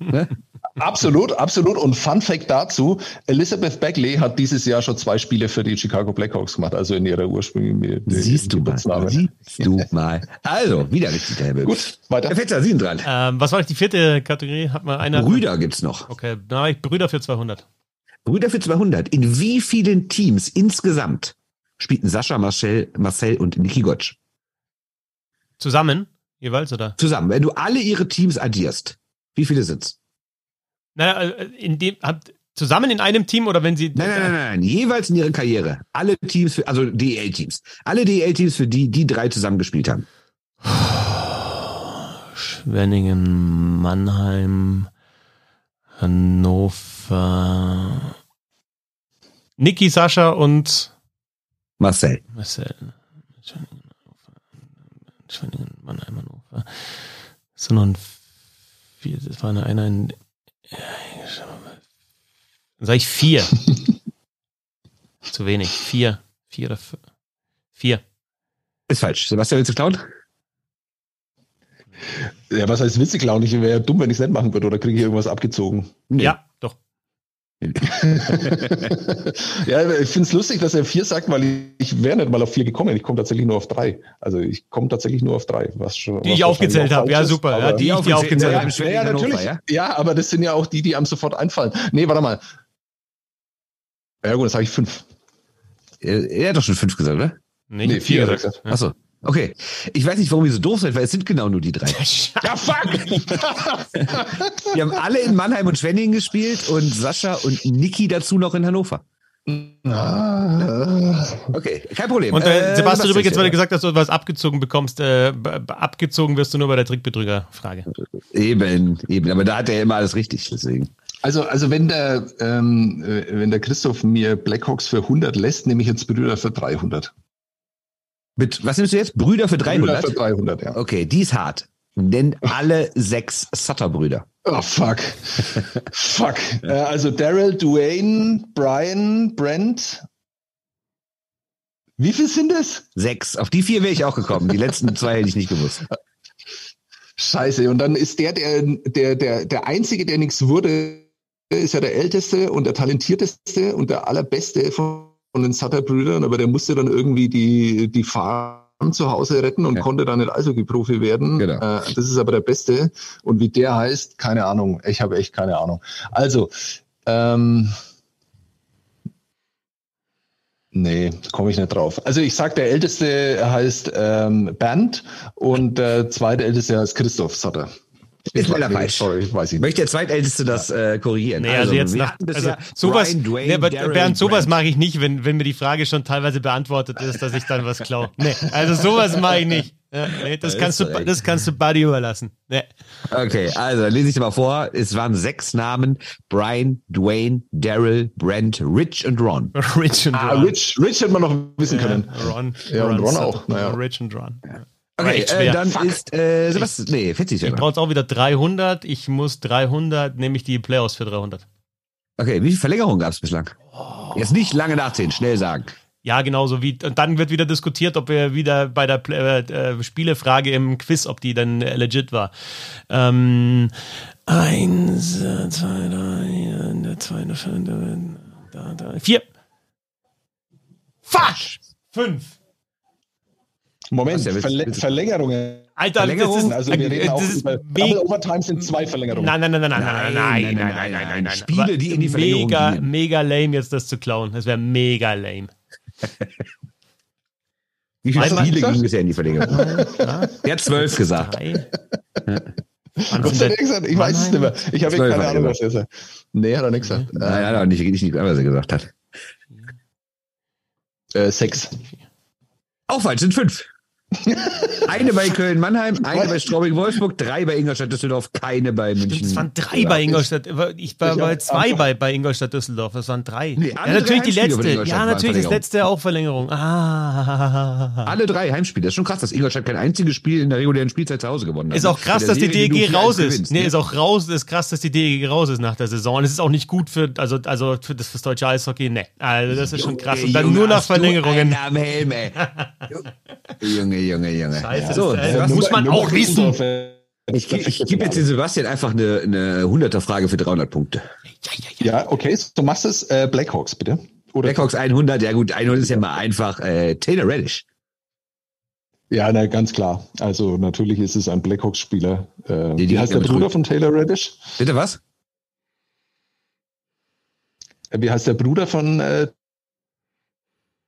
ne? Absolut, absolut. Und Fun Fact dazu, Elizabeth Beckley hat dieses Jahr schon zwei Spiele für die Chicago Blackhawks gemacht, also in ihrer ursprünglichen Siehst du mal. Geburtsname. Du mal. Also, wieder richtig, Böhm. Gut, weiter. Herr Fetzer, Sie sind dran. Ähm, was war die vierte Kategorie? Hat mal einer. Brüder gibt's noch. Okay, habe ich Brüder für 200. Brüder für 200. In wie vielen Teams insgesamt spielten Sascha, Marcel, Marcel und Niki Gottsch? Zusammen? Jeweils, oder? Zusammen. Wenn du alle ihre Teams addierst, Wie viele sind's? Na, äh, in dem, habt, zusammen in einem Team oder wenn sie. Nein, nein, nein, nein, jeweils in ihrer Karriere. Alle Teams, für, also DEL-Teams. Alle DEL-Teams, für die die drei zusammengespielt haben. Schwenningen, Mannheim, Hannover. Niki, Sascha und Marcel. Marcel. Schwenningen, Mannheim, Hannover. So noch ein das war eine, einer in. Dann sag ich vier. Zu wenig. Vier. Vier oder. Vier. Ist falsch. Sebastian, willst du klauen? Ja, was heißt witzig, klauen? Ich wäre ja dumm, wenn ich es nicht machen würde, oder kriege ich irgendwas abgezogen? Nee. Ja, doch. ja, ich finde es lustig, dass er vier sagt, weil ich, wäre nicht mal auf vier gekommen. Ich komme tatsächlich nur auf drei. Also ich komme tatsächlich nur auf drei. Was schon, Die was ich aufgezählt habe. Ja, super. Ja, aber- die, ich, die aufgezählt ja, habe. Ja, Hannover, natürlich. ja? Ja? aber das sind ja auch die, die einem sofort einfallen. Nee, warte mal. Ja gut, das sage ich fünf. Er, er hat doch schon fünf gesagt, oder? Nee, Nee, vier hat er gesagt. gesagt. Achso. Okay. Ich weiß nicht, warum ihr so doof seid, weil es sind genau nur die drei. Ja, fuck! Die haben alle in Mannheim und Schwenningen gespielt und Sascha und Niki dazu noch in Hannover. Ah, Okay, kein Problem. Und äh, Äh, Sebastian, übrigens, weil du Sebastian, gesagt hast, dass du was abgezogen bekommst, äh, abgezogen wirst du nur bei der Trickbetrüger-Frage. Eben, eben. Aber da hat er immer alles richtig, deswegen. Also, also wenn der, ähm, äh, wenn der Christoph mir Blackhawks für 100 lässt, nehme ich jetzt Brüder für 300. Mit, was nimmst du jetzt? Brüder für 300? Brüder für 300, ja. Okay, die ist hart. Nenn alle sechs Sutter-Brüder. Oh, fuck. fuck. Äh, also Daryl, Dwayne, Brian, Brent. Wie viel sind es? Sechs. Auf die vier wäre ich auch gekommen. Die letzten zwei hätte ich nicht gewusst. Scheiße. Und dann ist der, der, der, der, der Einzige, der nichts wurde, ist ja der Älteste und der Talentierteste und der Allerbeste von, den Sutter-Brüdern, aber der musste dann irgendwie die, die Farm zu Hause retten und Ja. konnte dann nicht Eishockey-Profi werden. Genau. Äh, das ist aber der Beste. Und wie der heißt, keine Ahnung. Ich habe echt keine Ahnung. Also, ähm, Nee, komme ich nicht drauf. Also ich sag, der älteste heißt ähm, Bernd und der zweite älteste heißt Christoph Sutter. Ist leider falsch. Sorry, weiß ich nicht. Möchte der Zweitälteste das äh, korrigieren? Nee, also, jetzt wir nach, also sowas, Brian, Dwayne, nee, aber Daryl, Bernd, sowas mache ich nicht, wenn, wenn mir die Frage schon teilweise beantwortet ist, dass ich dann was klaue. Nee, also sowas mache ich nicht. Ja, nee, das Da kannst du, das kannst du Buddy überlassen. Nee. Okay, also lese ich dir mal vor. Es waren sechs Namen. Brian, Dwayne, Daryl, Brent, Rich und Ron. Rich und Ah, Ron. Rich, Rich hätte man noch wissen können. Ja, Ron. Ja, und Ron auch, naja. Rich und Ron. Ja. Okay, äh, dann Fuck. ist äh, Sebastian, nee, Fitzi ist ja ich dran. brauche jetzt auch wieder 300. Ich muss 300, nehme ich die Playoffs für 300. Okay, wie viel Verlängerungen gab es bislang? Jetzt nicht lange nachzählen, schnell sagen. Ja, genauso wie. Und dann wird wieder diskutiert, ob wir wieder bei der äh, äh, Spielefrage im Quiz, ob die dann äh, legit war. Ähm, eins, äh, zwei, drei, zwei, da, da, vier. Fuck! Fünf. Moment, Verle willst- Verlängerungen. Alter, Verlängerung? das ist, Also wir reden auch das ist über. Double Overtime sind zwei Verlängerungen. Nein, nein, nein, nein, nein, nein, nein, nein, nein, nein, nein, nein. Spiele, die in die Verlängerung mega, gehen. mega lame, jetzt das zu klauen. Das wäre mega lame. Wie viele Einmal- Spiele gingen bisher in die Verlängerung? Ja, Der hat zwölf gesagt. Was hat er gesagt? Ich weiß es nicht mehr. Ich habe keine er Ahnung, was er sagt. Nee, hat er nicht gesagt. Nein, hat er nicht, nicht, nicht, was er gesagt hat. Äh, sechs. Auch falsch, sind fünf. Eine bei Köln-Mannheim, eine bei Straubing-Wolfsburg, drei bei Ingolstadt-Düsseldorf, keine bei München. Stimmt, es waren drei bei Ingolstadt. Ich war Ich bei zwei bei, bei Ingolstadt Düsseldorf. Es waren drei. Nee, ja, natürlich die letzte. Ja, natürlich das letzte auch Verlängerung. Ah. Alle drei Heimspiele. Das ist schon krass, dass Ingolstadt kein einziges Spiel in der regulären Spielzeit zu Hause gewonnen hat. Ist auch krass, dass die Serie, DEG raus 4-1 ist. gewinnst, nee, ne? ist auch raus, ist krass, dass die DEG raus ist nach der Saison. Und es ist auch nicht gut für, also, also für das, fürs deutsche Eishockey. Nee. Also, das ist schon krass. Und dann Junge, nur nach Verlängerungen. einen am Helm, ey. Junge, Junge, Junge. Scheiße, so, das, äh, Sebastian, muss man auch wissen. ich, ge- ich gebe jetzt den Sebastian einfach eine, eine 100er-Frage für 300 Punkte. Ja, okay, du machst es. Äh, Blackhawks, bitte. Oder Blackhawks 100, ja gut, 100 ist ja mal einfach. Äh, Taylor Reddish. Ja, na, ganz klar. Also natürlich ist es ein Blackhawks-Spieler. Äh, Die- die wie heißt der Bruder von Taylor Reddish? Bitte was? Äh, Wie heißt der Bruder von äh,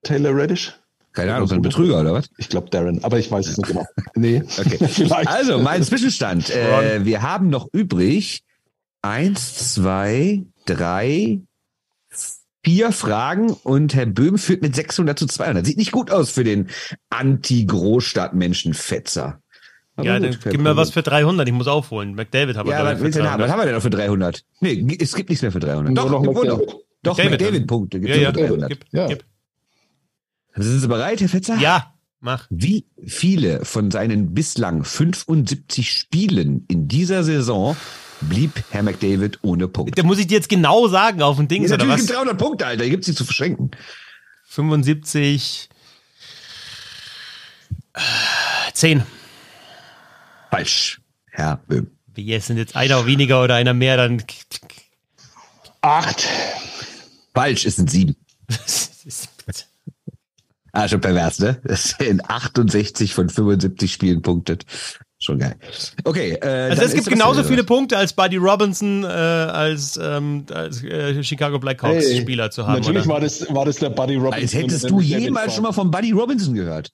Taylor Reddish? Keine Ahnung, so ein Betrüger oder was? Ich glaube Darren, aber ich weiß es nicht genau. Nee, Okay. Also, mein Zwischenstand. Äh, wir haben noch übrig eins, zwei, drei, vier Fragen und Herr Böhm führt mit 600 zu 200. Sieht nicht gut aus für den Anti-Großstadt-Menschen-Fetzer. Aber Ja, gut, dann gib mir was für 300. Ich muss aufholen. McDavid hat aber Ja, ich, denn haben? Was 300. haben wir denn noch für 300? Nee, es gibt nichts mehr für 300. Nur Doch, noch gibt McDavid. Doch, McDavid. McDavid-Punkte. Ja, ja, für 300. gib, Ja. gib. Sind Sie bereit, Herr Fetzer? Ja, mach. Wie viele von seinen bislang 75 Spielen in dieser Saison blieb Herr McDavid ohne Punkt? Da muss ich dir jetzt genau sagen auf dem Ding, Ja, natürlich gibt 300 Punkte, Alter. Hier gibt's nicht zu verschränken. 75. äh, 10. Falsch, Herr Böhm. Wie es sind jetzt einer weniger oder einer mehr, dann. Acht. Falsch, es sind sieben. Ah, schon pervers, ne? Das sind 68 von 75 Spielen punktet. Schon geil. Okay. Äh, Also es gibt genauso viele Punkte als Buddy Robinson äh, als, ähm, als äh, Chicago Blackhawks Hey, Spieler zu haben. Natürlich Oder? war das, war das der Buddy Robinson. Als hättest du jemals schon mal von Buddy Robinson gehört.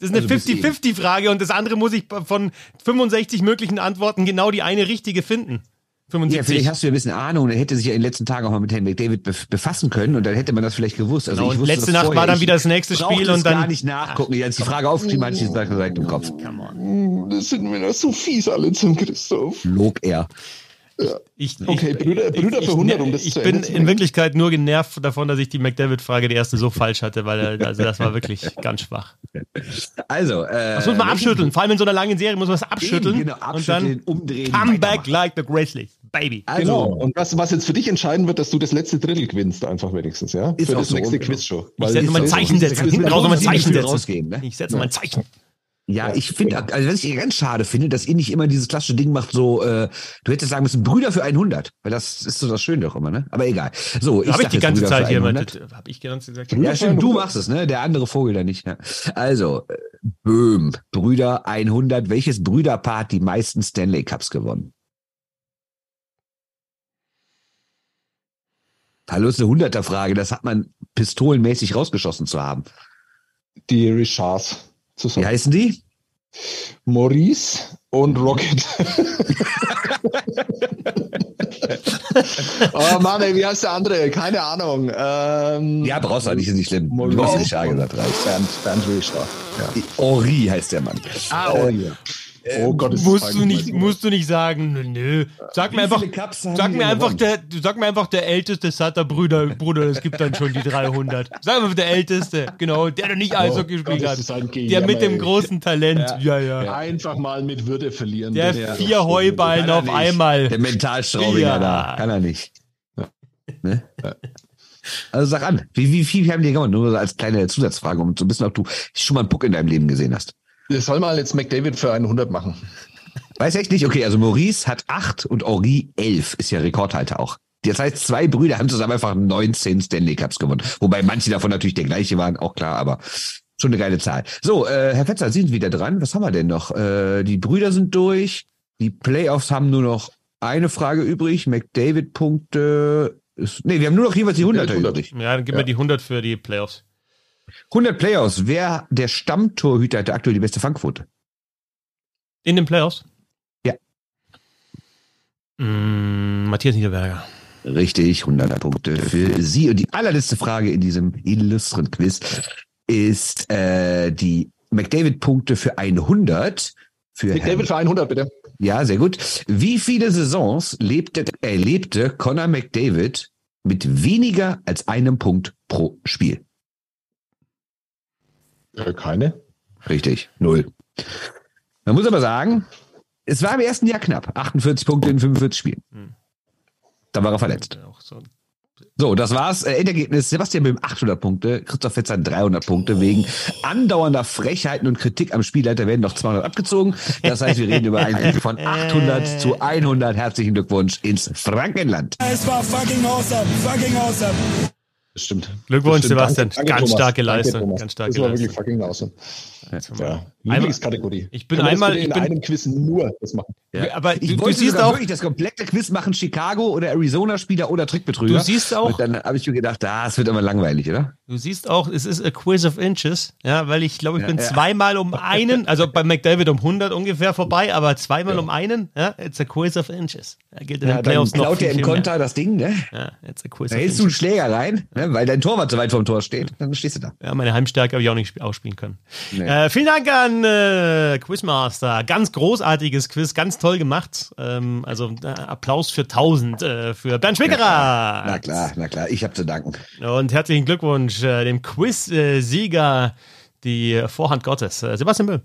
Das ist eine also bis 50-50-Frage und das andere muss ich von 65 möglichen Antworten genau die eine richtige finden. Ja, 75. vielleicht hast du ja ein bisschen Ahnung, dann hätte sich ja in den letzten Tagen auch mal mit Herrn McDavid bef- befassen können und dann hätte man das vielleicht gewusst. Also Genau, ich wusste letzte das Nacht vorher. war dann Ich wieder das nächste brauchte Spiel und dann. gar nicht nachgucken. Als die Frage aufgeschrieben hatte, ich die Sache direkt im Kopf. Das sind mir noch so fies alle zum Christoph. Log er. Ich, Okay, Brüder- Brüder für 100, um das ich zu bin in. Wirklichkeit nur genervt davon, dass ich die McDavid-Frage, die erste, so falsch hatte, weil also das war wirklich ganz schwach. Also, äh, Das muss man abschütteln. Vor allem in so einer langen Serie muss man es abschütteln. Genau, abschütteln, und umdrehen. dann come back like the Grizzlies, baby. Also, Genau. Und was, was jetzt für dich entscheiden wird, dass du das letzte Drittel gewinnst, einfach wenigstens, ja? Ist für das so. nächste Quizshow. Ich setze mal ein Zeichen setzen. Hinten raus ein Zeichen ne? Ich setze mal ein Zeichen. Ja, ich finde, also was ich ganz schade finde, dass ihr nicht immer dieses klassische Ding macht, so, äh, du hättest sagen müssen, Brüder für 100, weil das ist so das Schöne doch immer, ne? Aber egal. So, ich Habe ich die ganze Brüder Zeit hier. 100. Habe ich ganze Zeit Ja, stimmt, du machst es, ne? Der andere Vogel da nicht. Ja. Also, äh, Böhm, Brüder 100. Welches Brüderpaar hat die meisten Stanley Cups gewonnen? Hallo, ist eine Hunderter-Frage. Das hat man pistolenmäßig rausgeschossen zu haben. Die Richards Wie zusammen. heißen die? Maurice und Rocket. oh Mann, ey, wie heißt der andere? Keine Ahnung. Ähm, Ja, brauchst du nicht, ist nicht schlimm. Du Maurice hast nicht A gesagt. Bernd, Bernd Richard. Ja. Henri heißt der Mann. Ah, oh, ja. Oh Gott, ist Musst du nicht, musst du nicht sagen, nö, nö. Sag mir einfach, sag mir einfach gewonnen? der, du sag mir einfach der älteste Sutter Brüder, Bruder, es gibt dann schon die 300. Sag mir der älteste, genau, der der nicht Eishockey Oh Gott, gespielt das hat. ist ein Der mit dem großen Talent, ja, ja. Einfach mal mit Würde verlieren. Der ist vier. Heuballen auf nicht. einmal. Der Mentalstraubinger Ja. da. Kann er nicht. Ne? Also sag an, wie, wie viel haben die gewonnen? Nur als kleine Zusatzfrage, um zu wissen, ob du schon mal einen Puck in deinem Leben gesehen hast. Wir sollen mal jetzt McDavid für 100 machen. Weiß echt nicht? Okay, also Maurice hat acht und Henri elf. Ist ja Rekordhalter auch. Das heißt, zwei Brüder haben zusammen einfach 19 Stanley Cups gewonnen. Wobei manche davon natürlich der gleiche waren, auch klar, aber schon eine geile Zahl. So, äh, Herr Fetzer, Sie sind wieder dran. Was haben wir denn noch? Äh, die Brüder sind durch. Die Playoffs haben nur noch eine Frage übrig. McDavid-Punkte. ist- Nee, wir haben nur noch jeweils die 100er 100. übrig. Ja, dann gib mir die 100 für die Playoffs. 100 Playoffs. Wer der Stammtorhüter hat aktuell die beste Fangquote? In den Playoffs? Ja. Mm, Matthias Niederberger. Richtig, 100 Punkte für Sie. Und die allerletzte Frage in diesem illustren Quiz ist äh, die McDavid-Punkte für 100. Für McDavid Herrn, für 100, bitte. ja, sehr gut. Wie viele Saisons lebte, erlebte Conor McDavid mit weniger als einem Punkt pro Spiel? Äh, keine. Richtig, null. Man muss aber sagen, es war im ersten Jahr knapp. 48 Punkte in 45 Spielen. Hm. Da war er verletzt. Auch so. So, das war's. Äh, Endergebnis: Sebastian Böhm 800 Punkte, Christoph Fetzer 300 Punkte. Wegen andauernder Frechheiten und Kritik am Spielleiter werden noch 200 abgezogen. Das heißt, wir reden über einen Sieg von 800 zu 100. Herzlichen Glückwunsch ins Frankenland. Es war fucking awesome, fucking awesome. Das stimmt. Glückwunsch. Sebastian. Danke, danke, Ganz starke Danke, Leistung. Thomas. Ganz starke Das war Leistung. wirklich fucking awesome. Ja, Lieblingskategorie. Ich bin einmal in ich bin, einem Quiz nur das machen. Ja. Aber ich du, wollte du siehst auch, wirklich das komplette Quiz machen, Chicago oder Arizona-Spieler oder Trickbetrüger. Du siehst auch- Und dann habe ich mir gedacht, ah, es wird immer langweilig, oder? du siehst auch, es ist a quiz of inches, ja, weil ich glaube, ich Ja, bin ja. zweimal um einen, also bei McDavid um 100 ungefähr vorbei, aber zweimal um einen, ja, it's a quiz of inches. Er gilt in Ja, den dann Playoffs noch klaut viel, er im Konter das Ding, ne? Ja, it's a quiz Da of hältst du einen inches. Schläger rein, ne? weil dein Torwart so weit vom Tor steht. Dann stehst du da. Ja, meine Heimstärke habe ich auch nicht sp- ausspielen können. Nee. Äh, vielen Dank an äh, Quizmaster. Ganz großartiges Quiz, ganz toll gemacht. Ähm, also äh, Applaus für 1000 äh, für Bernd Schwickerer. Na klar, na klar, ich habe zu danken. Und herzlichen Glückwunsch äh, dem Quiz-Sieger, die Vorhand Gottes, äh, Sebastian Böhm.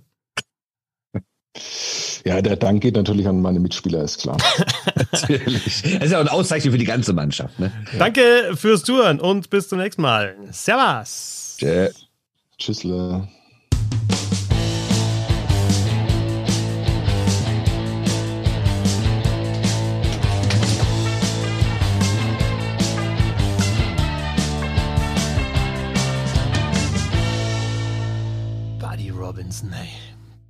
Ja, der Dank geht natürlich an meine Mitspieler, ist klar. Natürlich. Das ist ja auch eine Auszeichnung für die ganze Mannschaft. Ne? Danke fürs Touren und bis zum nächsten Mal. Servus. Tschüssle.